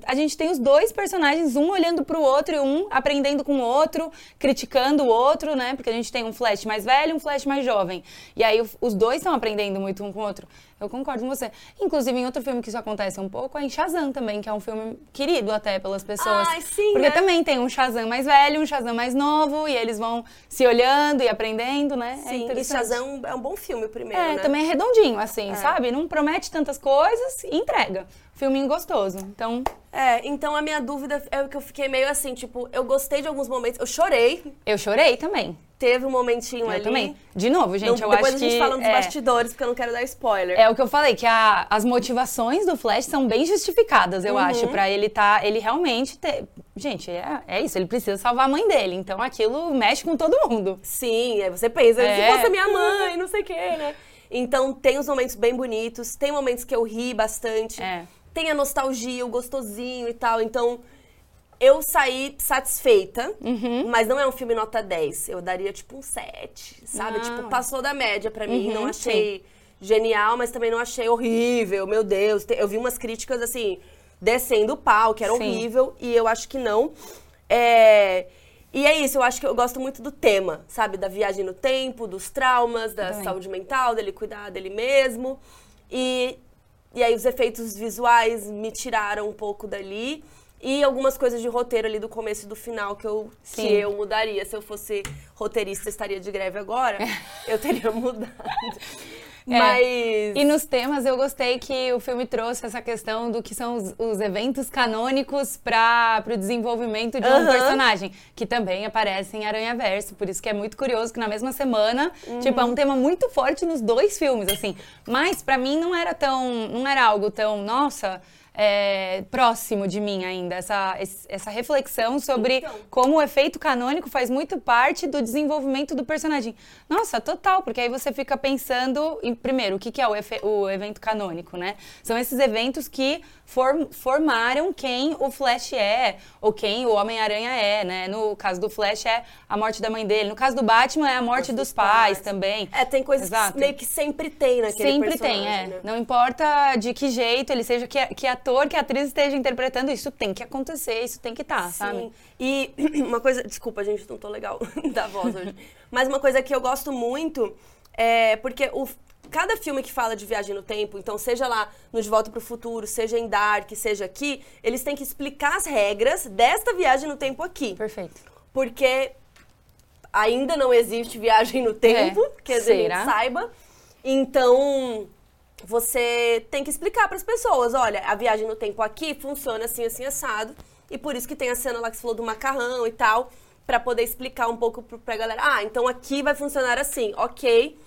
a gente tem os dois personagens, um olhando pro outro e um aprendendo com o outro, criticando o outro, né? Porque a gente tem um Flash mais velho e um Flash mais jovem. E aí o- os dois estão aprendendo muito um com o outro. Eu concordo com você. Inclusive, em outro filme que isso acontece um pouco, é em Shazam também, que é um filme querido até pelas pessoas. Ai, sim, Porque né? também tem um Shazam mais velho, um Shazam mais novo, e eles vão se olhando e aprendendo, né? é Sim, e interessante. Shazam é um bom filme primeiro, É, né? também é redondinho, assim, sabe? Não promete tantas coisas e entrega. Filminho gostoso. Então, É, então a minha dúvida é o que eu fiquei meio assim, tipo, eu gostei de alguns momentos, eu chorei, eu chorei também. teve um momentinho Eu ali. também. De novo, gente, eu depois acho a gente que. fala nos é, bastidores, porque eu não quero dar spoiler. É o que eu falei, que a- as motivações do Flash são bem justificadas, eu Uhum. acho, pra ele tá, ele realmente ter, gente, é, é isso, ele precisa salvar a mãe dele, então aquilo mexe com todo mundo. Sim, aí você pensa, É. se fosse minha mãe, não sei o quê, né? Então tem os momentos bem bonitos, tem momentos que eu ri bastante, É. tem a nostalgia, o gostosinho e tal. Então eu saí satisfeita, Uhum. mas não é um filme nota 10. Eu daria tipo um 7, sabe? Não. Tipo, passou da média pra mim. Uhum, não achei genial, mas também não achei horrível. Meu Deus, eu vi umas críticas assim, descendo o pau, que era Sim. horrível, e eu acho que não. É, E é isso, eu acho que eu gosto muito do tema, sabe? Da viagem no tempo, dos traumas, da também. saúde mental, dele cuidar dele mesmo. E, e aí os efeitos visuais me tiraram um pouco dali. E algumas coisas de roteiro ali do começo e do final que eu, que eu mudaria. Se eu fosse roteirista, estaria de greve agora, <laughs> eu teria mudado. É. Mas. E nos temas eu gostei que o filme trouxe essa questão do que são os, os eventos canônicos para o desenvolvimento de um personagem, que também aparece em Aranha Verso. Por isso que é muito curioso que na mesma semana, tipo, é Uhum. um tema muito forte nos dois filmes, assim. Mas pra mim não era tão, não era algo tão, nossa, é, próximo de mim ainda, essa, essa reflexão sobre Então. como o efeito canônico faz muito parte do desenvolvimento do personagem. Nossa, total, porque aí você fica pensando, em, primeiro, o que, que é o, o evento canônico, né? São esses eventos que form- formaram quem o Flash é, ou quem o Homem-Aranha é, né? No caso do Flash é a morte da mãe dele, no caso do Batman é a morte dos, dos pais, pais. também. É, tem coisas Exato. que meio que sempre tem naquele Sempre tem, é. né? Não importa de que jeito ele seja, que, que ator, que atriz esteja interpretando, isso tem que acontecer, isso tem que estar, sabe? Sim. E <clears throat> uma coisa, desculpa, gente, não tô legal <laughs> da voz hoje. Mas uma coisa que eu gosto muito é porque o, cada filme que fala de viagem no tempo, então seja lá no De Volta pro Futuro, seja em Dark, seja aqui, eles têm que explicar as regras desta viagem no tempo aqui. Perfeito. Porque ainda não existe viagem no tempo, É. que a gente saiba. Então, você tem que explicar para as pessoas, olha, a viagem no tempo aqui funciona assim, assim, assado. E por isso que tem a cena lá que você falou do macarrão e tal, para poder explicar um pouco pro- pra galera. Ah, então aqui vai funcionar assim, ok.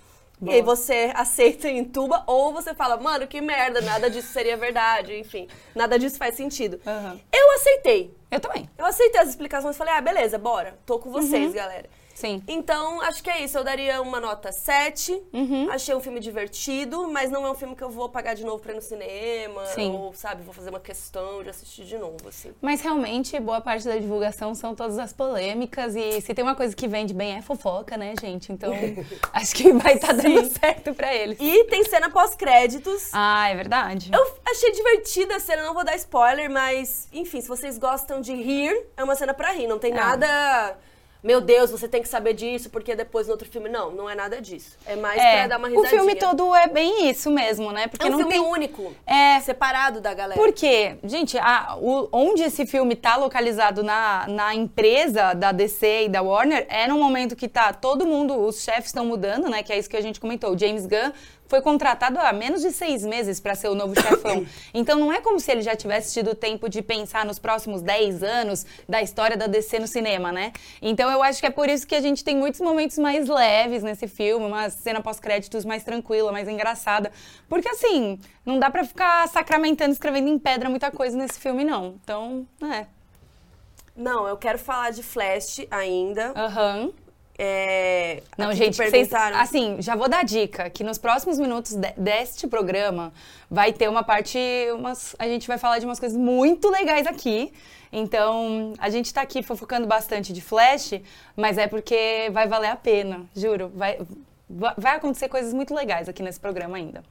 E aí você aceita e entuba, ou você fala, mano, que merda, nada disso seria verdade, enfim, nada disso faz sentido. Aham. Eu aceitei. Eu também. Eu aceitei as explicações e falei, ah, beleza, bora. Tô com vocês, galera. Sim. Então, acho que é isso. Eu daria uma nota 7. Uhum. Achei um filme divertido, mas não é um filme que eu vou pagar de novo pra ir no cinema. Sim. Ou, sabe, vou fazer uma questão de assistir de novo, assim. Mas realmente, boa parte da divulgação são todas as polêmicas. E se tem uma coisa que vende bem é fofoca, né, gente? Então, <laughs> acho que vai estar dando certo pra eles. E tem cena pós-créditos. Ah, é verdade. Eu achei divertida a cena, não vou dar spoiler, mas, enfim, se vocês gostam de rir, é uma cena pra rir. Não tem É. nada. Meu Deus, você tem que saber disso, porque depois no outro filme. Não, não é nada disso. É mais É, pra dar uma o risadinha. filme todo é bem isso mesmo, né? Porque é um não filme tem único. É. Separado da galera. Por quê? Gente, a- o- onde esse filme tá localizado na, na empresa da DC e da Warner é no momento que tá todo mundo, os chefes estão mudando, né? Que é isso que a gente comentou. O James Gunn foi contratado há menos de seis meses para ser o novo chefão. <coughs> Então não é como se ele já tivesse tido tempo de pensar nos próximos 10 anos da história da DC no cinema, né? Então eu acho que é por isso que a gente tem muitos momentos mais leves nesse filme, uma cena pós-créditos mais tranquila, mais engraçada. Porque assim, não dá pra ficar sacramentando, escrevendo em pedra muita coisa nesse filme, não. Então, é. Não, eu quero falar de Flash ainda. Aham. É, Não, gente, vocês, perguntaram. assim, já vou dar dica que nos próximos minutos de- deste programa vai ter uma parte, umas, a gente vai falar de umas coisas muito legais aqui. Então, a gente tá aqui fofocando bastante de Flash, mas é porque vai valer a pena, juro. Vai, va- vai acontecer coisas muito legais aqui nesse programa ainda.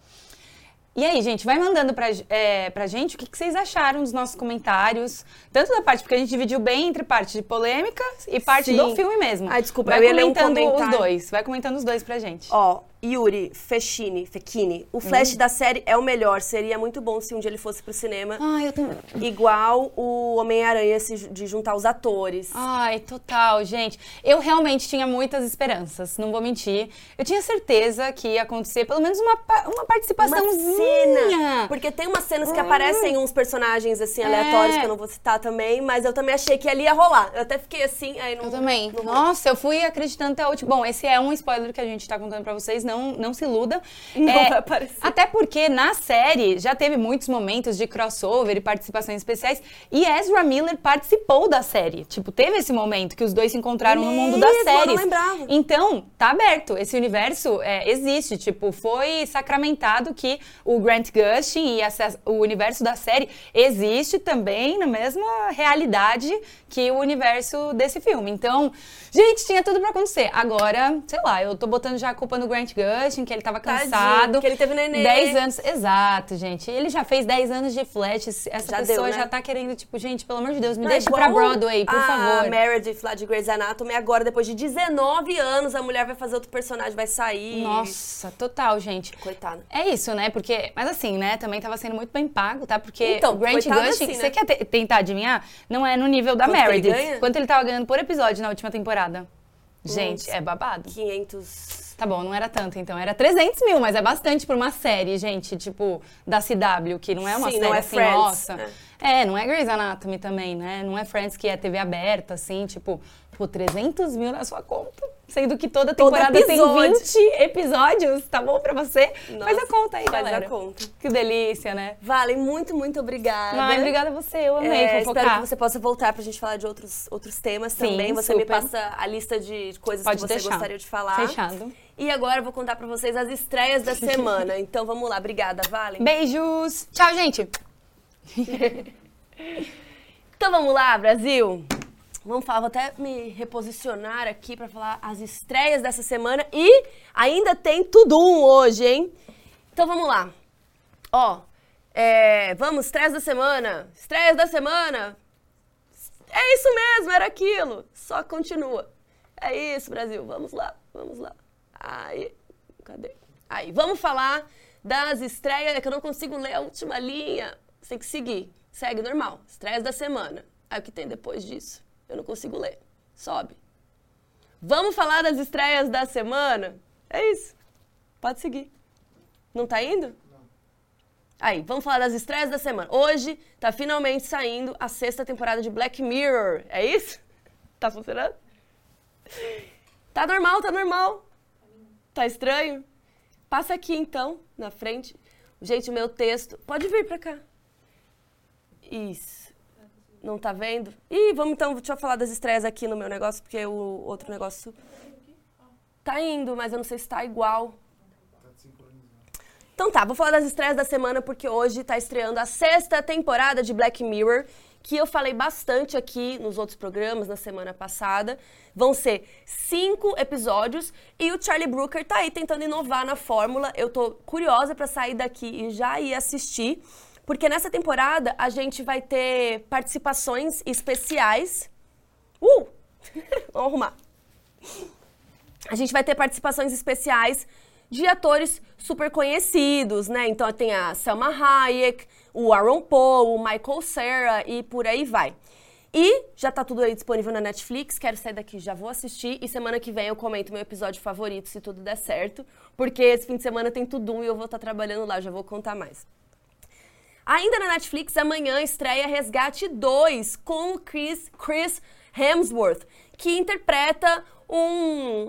E aí, gente, vai mandando pra, é, pra gente o que, que vocês acharam dos nossos comentários. Tanto da parte, porque a gente dividiu bem entre parte de polêmica e parte Sim. do filme mesmo. Ai, desculpa, vai eu ia ler um comentando os dois. Vai comentando os dois pra gente. Ó, Yuri Fechini, Fechini. O Flash Hum. da série é o melhor. Seria muito bom se um dia ele fosse pro cinema. Ai, eu também. Igual o Homem-Aranha de juntar os atores. Ai, total, gente. Eu realmente tinha muitas esperanças, não vou mentir. Eu tinha certeza que ia acontecer pelo menos uma, uma Uma participaçãozinha. cena. Porque tem umas cenas que aparecem uns personagens assim aleatórios É. que eu não vou citar também, mas eu também achei que ali ia rolar. Eu até fiquei assim, aí não. Eu também. não. Nossa, eu fui acreditando até o último. Bom, esse é um spoiler que a gente tá contando pra vocês, não, não se iluda. Não É, vai aparecer. Até porque na série já teve muitos momentos de crossover e participações especiais. E Ezra Miller participou da série. Tipo, teve esse momento que os dois se encontraram no mundo das Mesmo, eu não séries. lembrava. Então, tá aberto. Esse universo é, existe. Tipo, foi sacramentado que o Grant Gustin e essa- o universo da série existe também na mesma realidade que o universo desse filme. Então, gente, tinha tudo pra acontecer. Agora, sei lá, eu tô botando já a culpa no Grant Gustin, que ele tava Tadinho, cansado. que ele teve nenê. 10 anos, exato, gente. Ele já fez 10 anos de Flash. Essa Já pessoa deu, né? já tá querendo, tipo, gente, pelo amor de Deus, me Não, deixa igual pra Broadway, por a favor. Meredith lá de Grey's Anatomy, agora, depois de 19 anos, a mulher vai fazer outro personagem, vai sair. Nossa, total, gente. Coitada. É isso, né? Porque, mas assim, né? Também tava sendo muito bem pago, tá? Porque Então, Grant Gustin, assim, você né? quer te- tentar adivinhar? Não é no nível da Quanto ele Meredith. ganha? Quanto ele tava ganhando por episódio na última temporada? Gente, Uns é babado. 500. Tá bom, não era tanto, então. Era 300 mil, mas é bastante por uma série, gente, tipo, da CW, que não é uma Sim, série é assim, Friends, nossa. é. É, não é Grey's Anatomy também, né? Não é Friends que é TV aberta, assim, tipo, Pô, 300 mil na sua conta. Sendo que toda temporada tem episódio. 20 episódios, tá bom pra você? faz a Nossa, conta aí, faz a galera. conta. Que delícia, né? Vale, muito, muito obrigada. Ai, obrigada a você, eu amei É, fofocar. espero que você possa voltar pra gente falar de outros, outros temas Sim, também. Você me super. passa a lista de coisas Pode que você deixar. gostaria de falar. Fechado. E agora eu vou contar pra vocês as estreias da <laughs> semana. então vamos lá, obrigada, Vale. Beijos. Tchau, gente. <laughs> <laughs> Então vamos lá, Brasil. Vamos falar, vou até me reposicionar aqui pra falar as estreias dessa semana e ainda tem tudo um hoje, hein? Então vamos lá. Ó, é, vamos, estreias da semana. Estreias da semana. É isso mesmo, era aquilo. Só continua. É isso, Brasil. Vamos lá, vamos lá. Aí, cadê? Aí, vamos falar das estreias. É que eu não consigo ler a última linha. Você tem que seguir. Segue normal. Estreias da semana. Aí o que tem depois disso? Eu não consigo ler. Sobe. Vamos falar das estreias da semana? É isso. Pode seguir. Não tá indo? Aí, vamos falar das estreias da semana. Hoje tá finalmente saindo a sexta temporada de Black Mirror. É isso? <laughs> Tá funcionando? Tá normal, tá normal. Tá estranho? Passa aqui então, na frente. Gente, o meu texto. Pode vir pra cá. Isso. Não tá vendo? Ih, vamos então, deixa eu falar das estreias aqui no meu negócio, porque o outro negócio. Tá indo, mas eu não sei se tá igual. Então tá, vou falar das estreias da semana porque hoje tá estreando a sexta temporada de Black Mirror, que eu falei bastante aqui nos outros programas na semana passada. Vão ser cinco episódios e o Charlie Brooker tá aí tentando inovar na fórmula. Eu tô curiosa pra sair daqui e já ir assistir, porque nessa temporada a gente vai ter participações especiais. Uh! <laughs> Vamos arrumar a gente vai ter participações especiais de atores super conhecidos, né? Então tem a Selma Hayek, o Aaron Paul, o Michael Cera e por aí vai. E já tá tudo aí disponível na Netflix, quero sair daqui, já vou assistir e semana que vem eu comento meu episódio favorito, se tudo der certo, porque esse fim de semana tem tudo e eu vou estar trabalhando lá, já vou contar mais. Ainda na Netflix, amanhã estreia Resgate 2 com o Chris, Chris Hemsworth, que interpreta um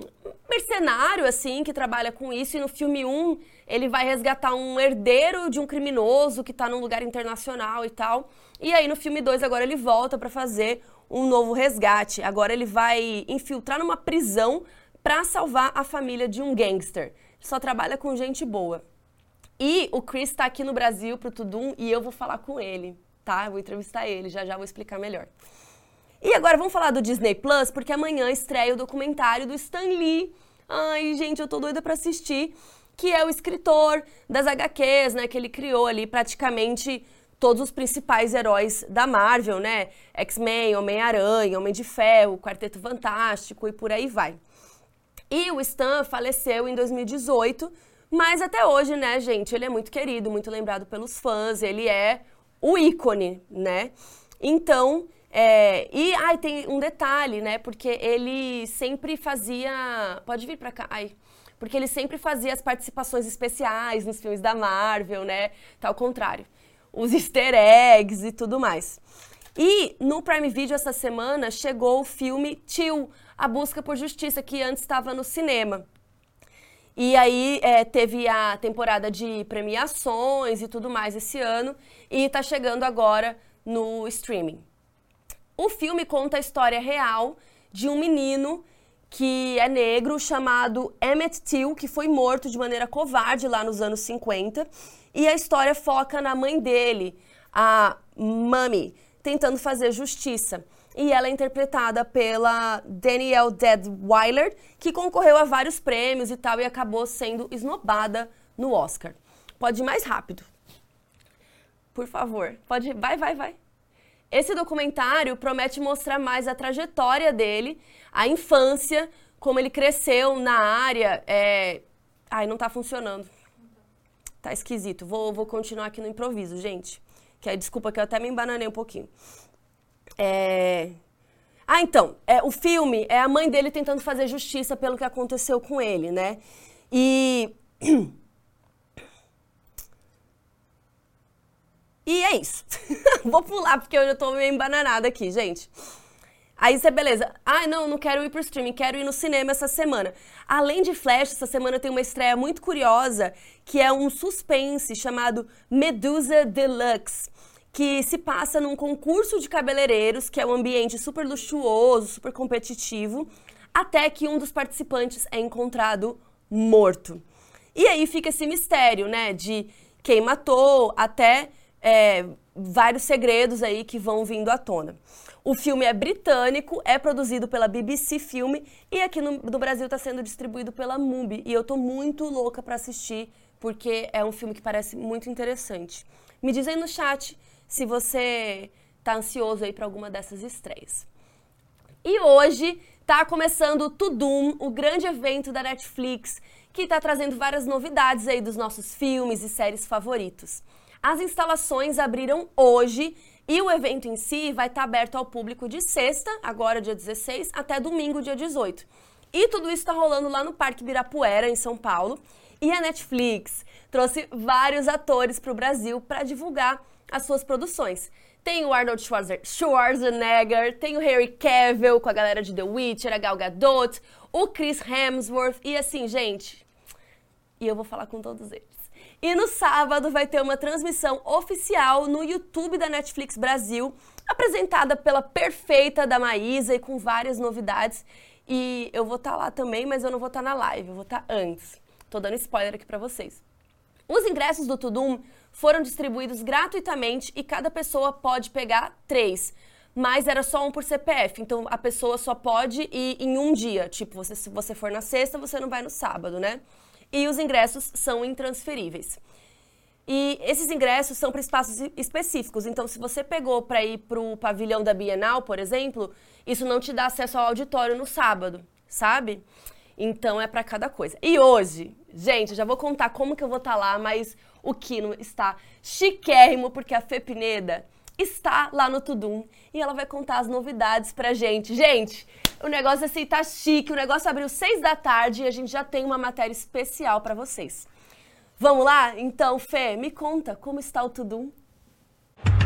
mercenário, assim, que trabalha com isso. E no filme 1, ele vai resgatar um herdeiro de um criminoso que tá num lugar internacional e tal. E aí no filme 2, agora ele volta para fazer um novo resgate. Agora ele vai infiltrar numa prisão para salvar a família de um gangster. Só trabalha com gente boa. E o Chris tá aqui no Brasil pro Tudum e eu vou falar com ele, tá? Eu vou entrevistar ele, já já vou explicar melhor. E agora vamos falar do Disney Plus, porque amanhã estreia o documentário do Stan Lee. Ai, gente, eu tô doida pra assistir. Que é o escritor das HQs, né? Que ele criou ali praticamente todos os principais heróis da Marvel, né? X-Men, Homem-Aranha, Homem de Ferro, Quarteto Fantástico e por aí vai. E o Stan faleceu em 2018, mas até hoje, né, gente, ele é muito querido, muito lembrado pelos fãs, ele é o ícone, né? Então, é, e ai, tem um detalhe, né? Porque ele sempre fazia. Pode vir pra cá. Ai. Porque ele sempre fazia as participações especiais nos filmes da Marvel, né? Tá ao contrário. Os easter eggs e tudo mais. E no Prime Video essa semana chegou o filme Till, A Busca por Justiça, que antes estava no cinema. E aí é, teve a temporada de premiações e tudo mais esse ano. E tá chegando agora no streaming. O filme conta a história real de um menino que é negro chamado Emmett Till, que foi morto de maneira covarde lá nos anos 50. E a história foca na mãe dele, a Mummy, tentando fazer justiça. E ela é interpretada pela Danielle Deadweiler, que concorreu a vários prêmios e tal e acabou sendo esnobada no Oscar. Pode ir mais rápido. Por favor. Pode ir. Vai, vai, vai. Esse documentário promete mostrar mais a trajetória dele, a infância, como ele cresceu na área. É... Ai, não tá funcionando. Tá esquisito. Vou, vou continuar aqui no improviso, gente. Que aí, desculpa que eu até me embananei um pouquinho. É... Ah, então, é, o filme é a mãe dele tentando fazer justiça pelo que aconteceu com ele, né? E. <clears throat> E é isso. <laughs> Vou pular porque eu já tô meio embananada aqui, gente. Aí você, beleza. Ah, não, não quero ir pro streaming, quero ir no cinema essa semana. Além de Flash, essa semana tem uma estreia muito curiosa, que é um suspense chamado Medusa Deluxe, que se passa num concurso de cabeleireiros, que é um ambiente super luxuoso, super competitivo, até que um dos participantes é encontrado morto. E aí fica esse mistério, né, de quem matou, até é, vários segredos aí que vão vindo à tona. O filme é britânico, é produzido pela BBC Filme e aqui no, no Brasil está sendo distribuído pela MUBI. E eu tô muito louca para assistir, porque é um filme que parece muito interessante. Me diz aí no chat se você tá ansioso aí para alguma dessas estreias. E hoje tá começando o Tudum, o grande evento da Netflix, que está trazendo várias novidades aí dos nossos filmes e séries favoritos. As instalações abriram hoje e o evento em si vai estar aberto ao público de sexta, agora dia 16, até domingo, dia 18. E tudo isso está rolando lá no Parque Birapuera, em São Paulo. E a Netflix trouxe vários atores para o Brasil para divulgar as suas produções. Tem o Arnold Schwarzenegger, tem o Harry Cavill com a galera de The Witcher, a Gal Gadot, o Chris Hemsworth e assim, gente. E eu vou falar com todos eles. E no sábado vai ter uma transmissão oficial no YouTube da Netflix Brasil, apresentada pela perfeita da Maísa e com várias novidades. E eu vou estar tá lá também, mas eu não vou estar tá na live, eu vou estar tá antes. Tô dando spoiler aqui para vocês. Os ingressos do Tudum foram distribuídos gratuitamente e cada pessoa pode pegar três. Mas era só um por CPF, então a pessoa só pode ir em um dia. Tipo, você, se você for na sexta, você não vai no sábado, né? e os ingressos são intransferíveis. E esses ingressos são para espaços específicos. Então, se você pegou para ir para o pavilhão da Bienal, por exemplo, isso não te dá acesso ao auditório no sábado, sabe? Então, é para cada coisa. E hoje, gente, eu já vou contar como que eu vou estar tá lá, mas o Kino está chiquérrimo, porque a Fê Pineda está lá no Tudum e ela vai contar as novidades pra gente. Gente, o negócio assim tá chique, o negócio abriu seis da tarde e a gente já tem uma matéria especial para vocês. Vamos lá? Então, Fê, me conta como está o Tudum.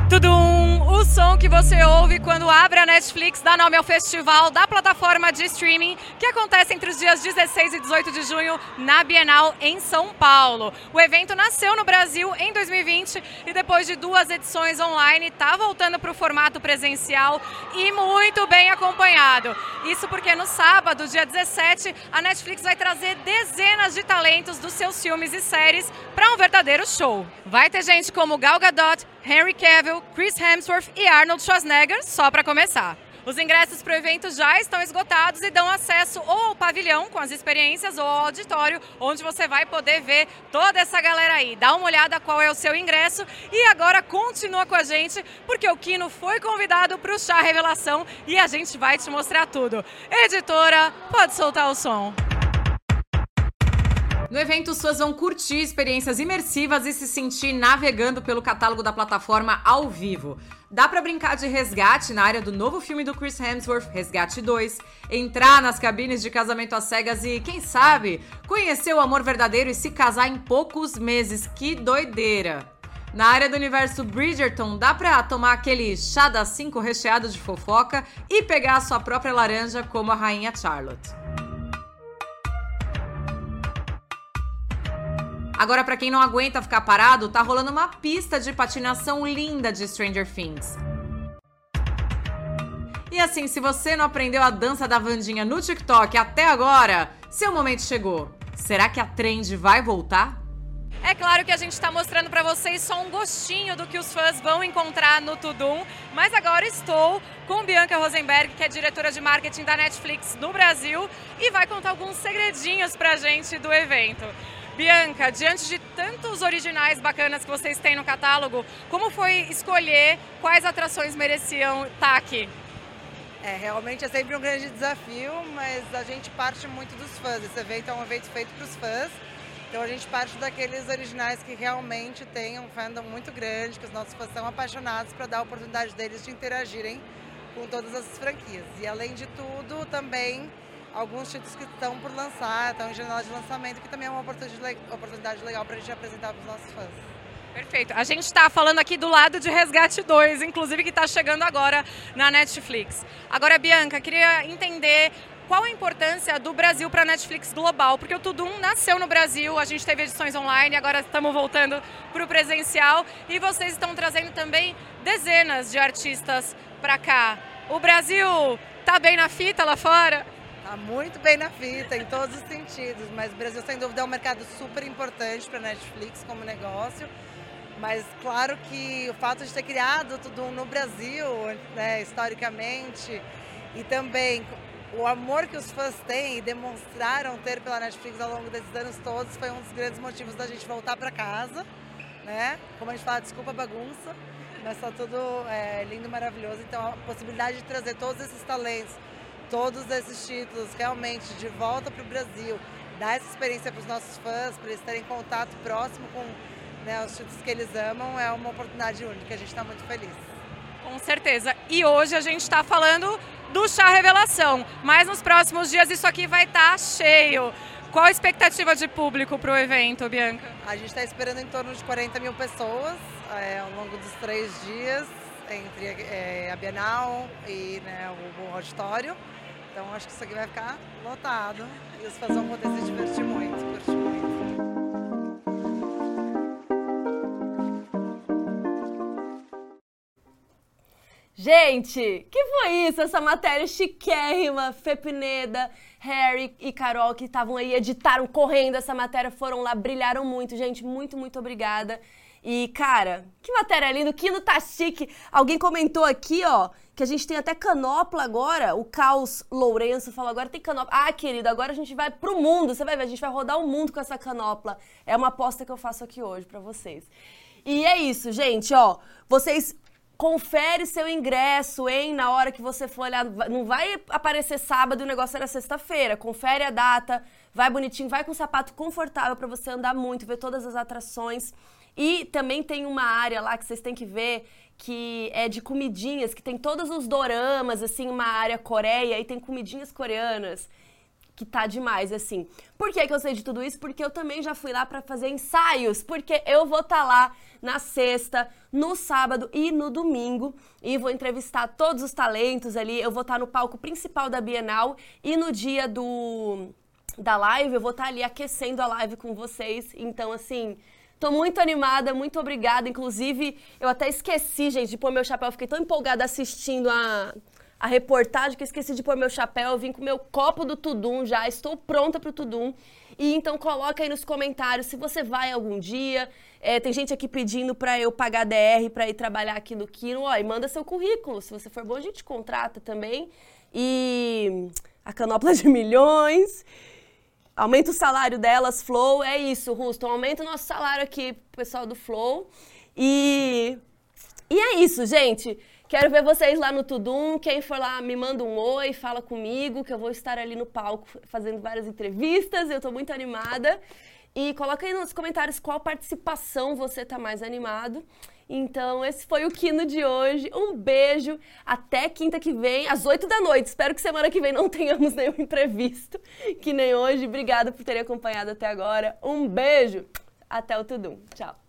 Tudum, o som que você ouve quando abre a Netflix dá nome ao festival da plataforma de streaming que acontece entre os dias 16 e 18 de junho na Bienal em São Paulo. O evento nasceu no Brasil em 2020 e depois de duas edições online está voltando para o formato presencial e muito bem acompanhado. Isso porque no sábado, dia 17, a Netflix vai trazer dezenas de talentos dos seus filmes e séries para um verdadeiro show. Vai ter gente como Gal Gadot, Henry Cavill, Chris Hemsworth e Arnold Schwarzenegger, só para começar. Os ingressos para o evento já estão esgotados e dão acesso ou ao pavilhão com as experiências ou ao auditório, onde você vai poder ver toda essa galera aí. Dá uma olhada qual é o seu ingresso e agora continua com a gente, porque o Kino foi convidado para o Chá Revelação e a gente vai te mostrar tudo. Editora, pode soltar o som. No evento, os fãs vão curtir experiências imersivas e se sentir navegando pelo catálogo da plataforma ao vivo. Dá para brincar de resgate na área do novo filme do Chris Hemsworth, Resgate 2, entrar nas cabines de casamento às cegas e, quem sabe, conhecer o amor verdadeiro e se casar em poucos meses. Que doideira! Na área do universo Bridgerton, dá pra tomar aquele chá das 5 recheado de fofoca e pegar a sua própria laranja como a rainha Charlotte. Agora, para quem não aguenta ficar parado, tá rolando uma pista de patinação linda de Stranger Things. E assim, se você não aprendeu a dança da Vandinha no TikTok até agora, seu momento chegou. Será que a trend vai voltar? É claro que a gente está mostrando para vocês só um gostinho do que os fãs vão encontrar no Tudum, mas agora estou com Bianca Rosenberg, que é diretora de marketing da Netflix no Brasil, e vai contar alguns segredinhos para a gente do evento. Bianca, diante de tantos originais bacanas que vocês têm no catálogo, como foi escolher quais atrações mereciam estar aqui? É, realmente é sempre um grande desafio, mas a gente parte muito dos fãs. Esse evento é um evento feito para os fãs, então a gente parte daqueles originais que realmente têm um fandom muito grande, que os nossos fãs são apaixonados para dar a oportunidade deles de interagirem com todas as franquias. E além de tudo, também alguns títulos que estão por lançar, estão em janela de lançamento, que também é uma oportunidade, legal para a gente apresentar para os nossos fãs. Perfeito. A gente está falando aqui do lado de Resgate 2, inclusive que está chegando agora na Netflix. Agora, Bianca, queria entender qual a importância do Brasil para a Netflix global? Porque o Tudum nasceu no Brasil, a gente teve edições online, agora estamos voltando para o presencial e vocês estão trazendo também dezenas de artistas para cá. O Brasil tá bem na fita lá fora? Tá muito bem na fita, em todos os sentidos, mas o Brasil, sem dúvida, é um mercado super importante para a Netflix como negócio. Mas claro que o fato de ter criado tudo no Brasil, né, historicamente, e também o amor que os fãs têm e demonstraram ter pela Netflix ao longo desses anos todos foi um dos grandes motivos da gente voltar para casa, né? Como a gente fala, desculpa a bagunça, mas está tudo é, lindo, maravilhoso. Então a possibilidade de trazer todos esses talentos, todos esses títulos realmente de volta para o Brasil, dar essa experiência para os nossos fãs, para eles terem contato próximo com né, os títulos que eles amam, é uma oportunidade única. A gente está muito feliz. Com certeza. E hoje a gente está falando do chá revelação, mas nos próximos dias isso aqui vai estar tá cheio. Qual a expectativa de público para o evento, Bianca? A gente está esperando em torno de 40 mil pessoas é, ao longo dos três dias, entre é, a Bienal e né, o, o auditório. Então acho que isso aqui vai ficar lotado e os fãs vão poder se divertir muito, curtir muito. Gente, que foi isso? Essa matéria chiquérrima, Fê Pineda, Harry e Carol que estavam aí, editaram correndo essa matéria, foram lá, brilharam muito. Gente, muito, muito obrigada. E, cara, que matéria linda, o Kino tá chique. Alguém comentou aqui, ó, que a gente tem até canopla agora. O Caos Lourenço falou, agora tem canopla. Ah, querido, agora a gente vai pro mundo. Você vai ver, a gente vai rodar o mundo com essa canopla. É uma aposta que eu faço aqui hoje para vocês. E é isso, gente, ó. Vocês confere seu ingresso, hein? Na hora que você for olhar. Não vai aparecer sábado o negócio era sexta-feira. Confere a data, vai bonitinho, vai com sapato confortável para você andar muito, ver todas as atrações. E também tem uma área lá que vocês têm que ver que é de comidinhas, que tem todos os doramas, assim, uma área Coreia e tem comidinhas coreanas que tá demais, assim. Por que, que eu sei de tudo isso? Porque eu também já fui lá para fazer ensaios, porque eu vou estar tá lá na sexta, no sábado e no domingo e vou entrevistar todos os talentos ali. Eu vou estar tá no palco principal da Bienal e no dia do da live eu vou estar tá ali aquecendo a live com vocês. Então, assim, Tô muito animada, muito obrigada. Inclusive, eu até esqueci, gente, de pôr meu chapéu. Fiquei tão empolgada assistindo a, a reportagem que esqueci de pôr meu chapéu. Eu vim com meu copo do Tudum já, estou pronta para o Tudum. E então coloca aí nos comentários se você vai algum dia. É, tem gente aqui pedindo para eu pagar DR para ir trabalhar aqui no Kino. Ó, e manda seu currículo. Se você for bom, a gente contrata também. E a canopla de milhões. Aumenta o salário delas, Flow. É isso, Ruston. Aumenta o nosso salário aqui, pessoal do Flow. E, e é isso, gente. Quero ver vocês lá no Tudum. Quem for lá, me manda um oi, fala comigo, que eu vou estar ali no palco fazendo várias entrevistas. Eu estou muito animada. E coloca aí nos comentários qual participação você está mais animado. Então, esse foi o Kino de hoje. Um beijo. Até quinta que vem, às 8 da noite. Espero que semana que vem não tenhamos <laughs> nenhum imprevisto, que nem hoje. Obrigada por terem acompanhado até agora. Um beijo. Até o Tudum. Tchau.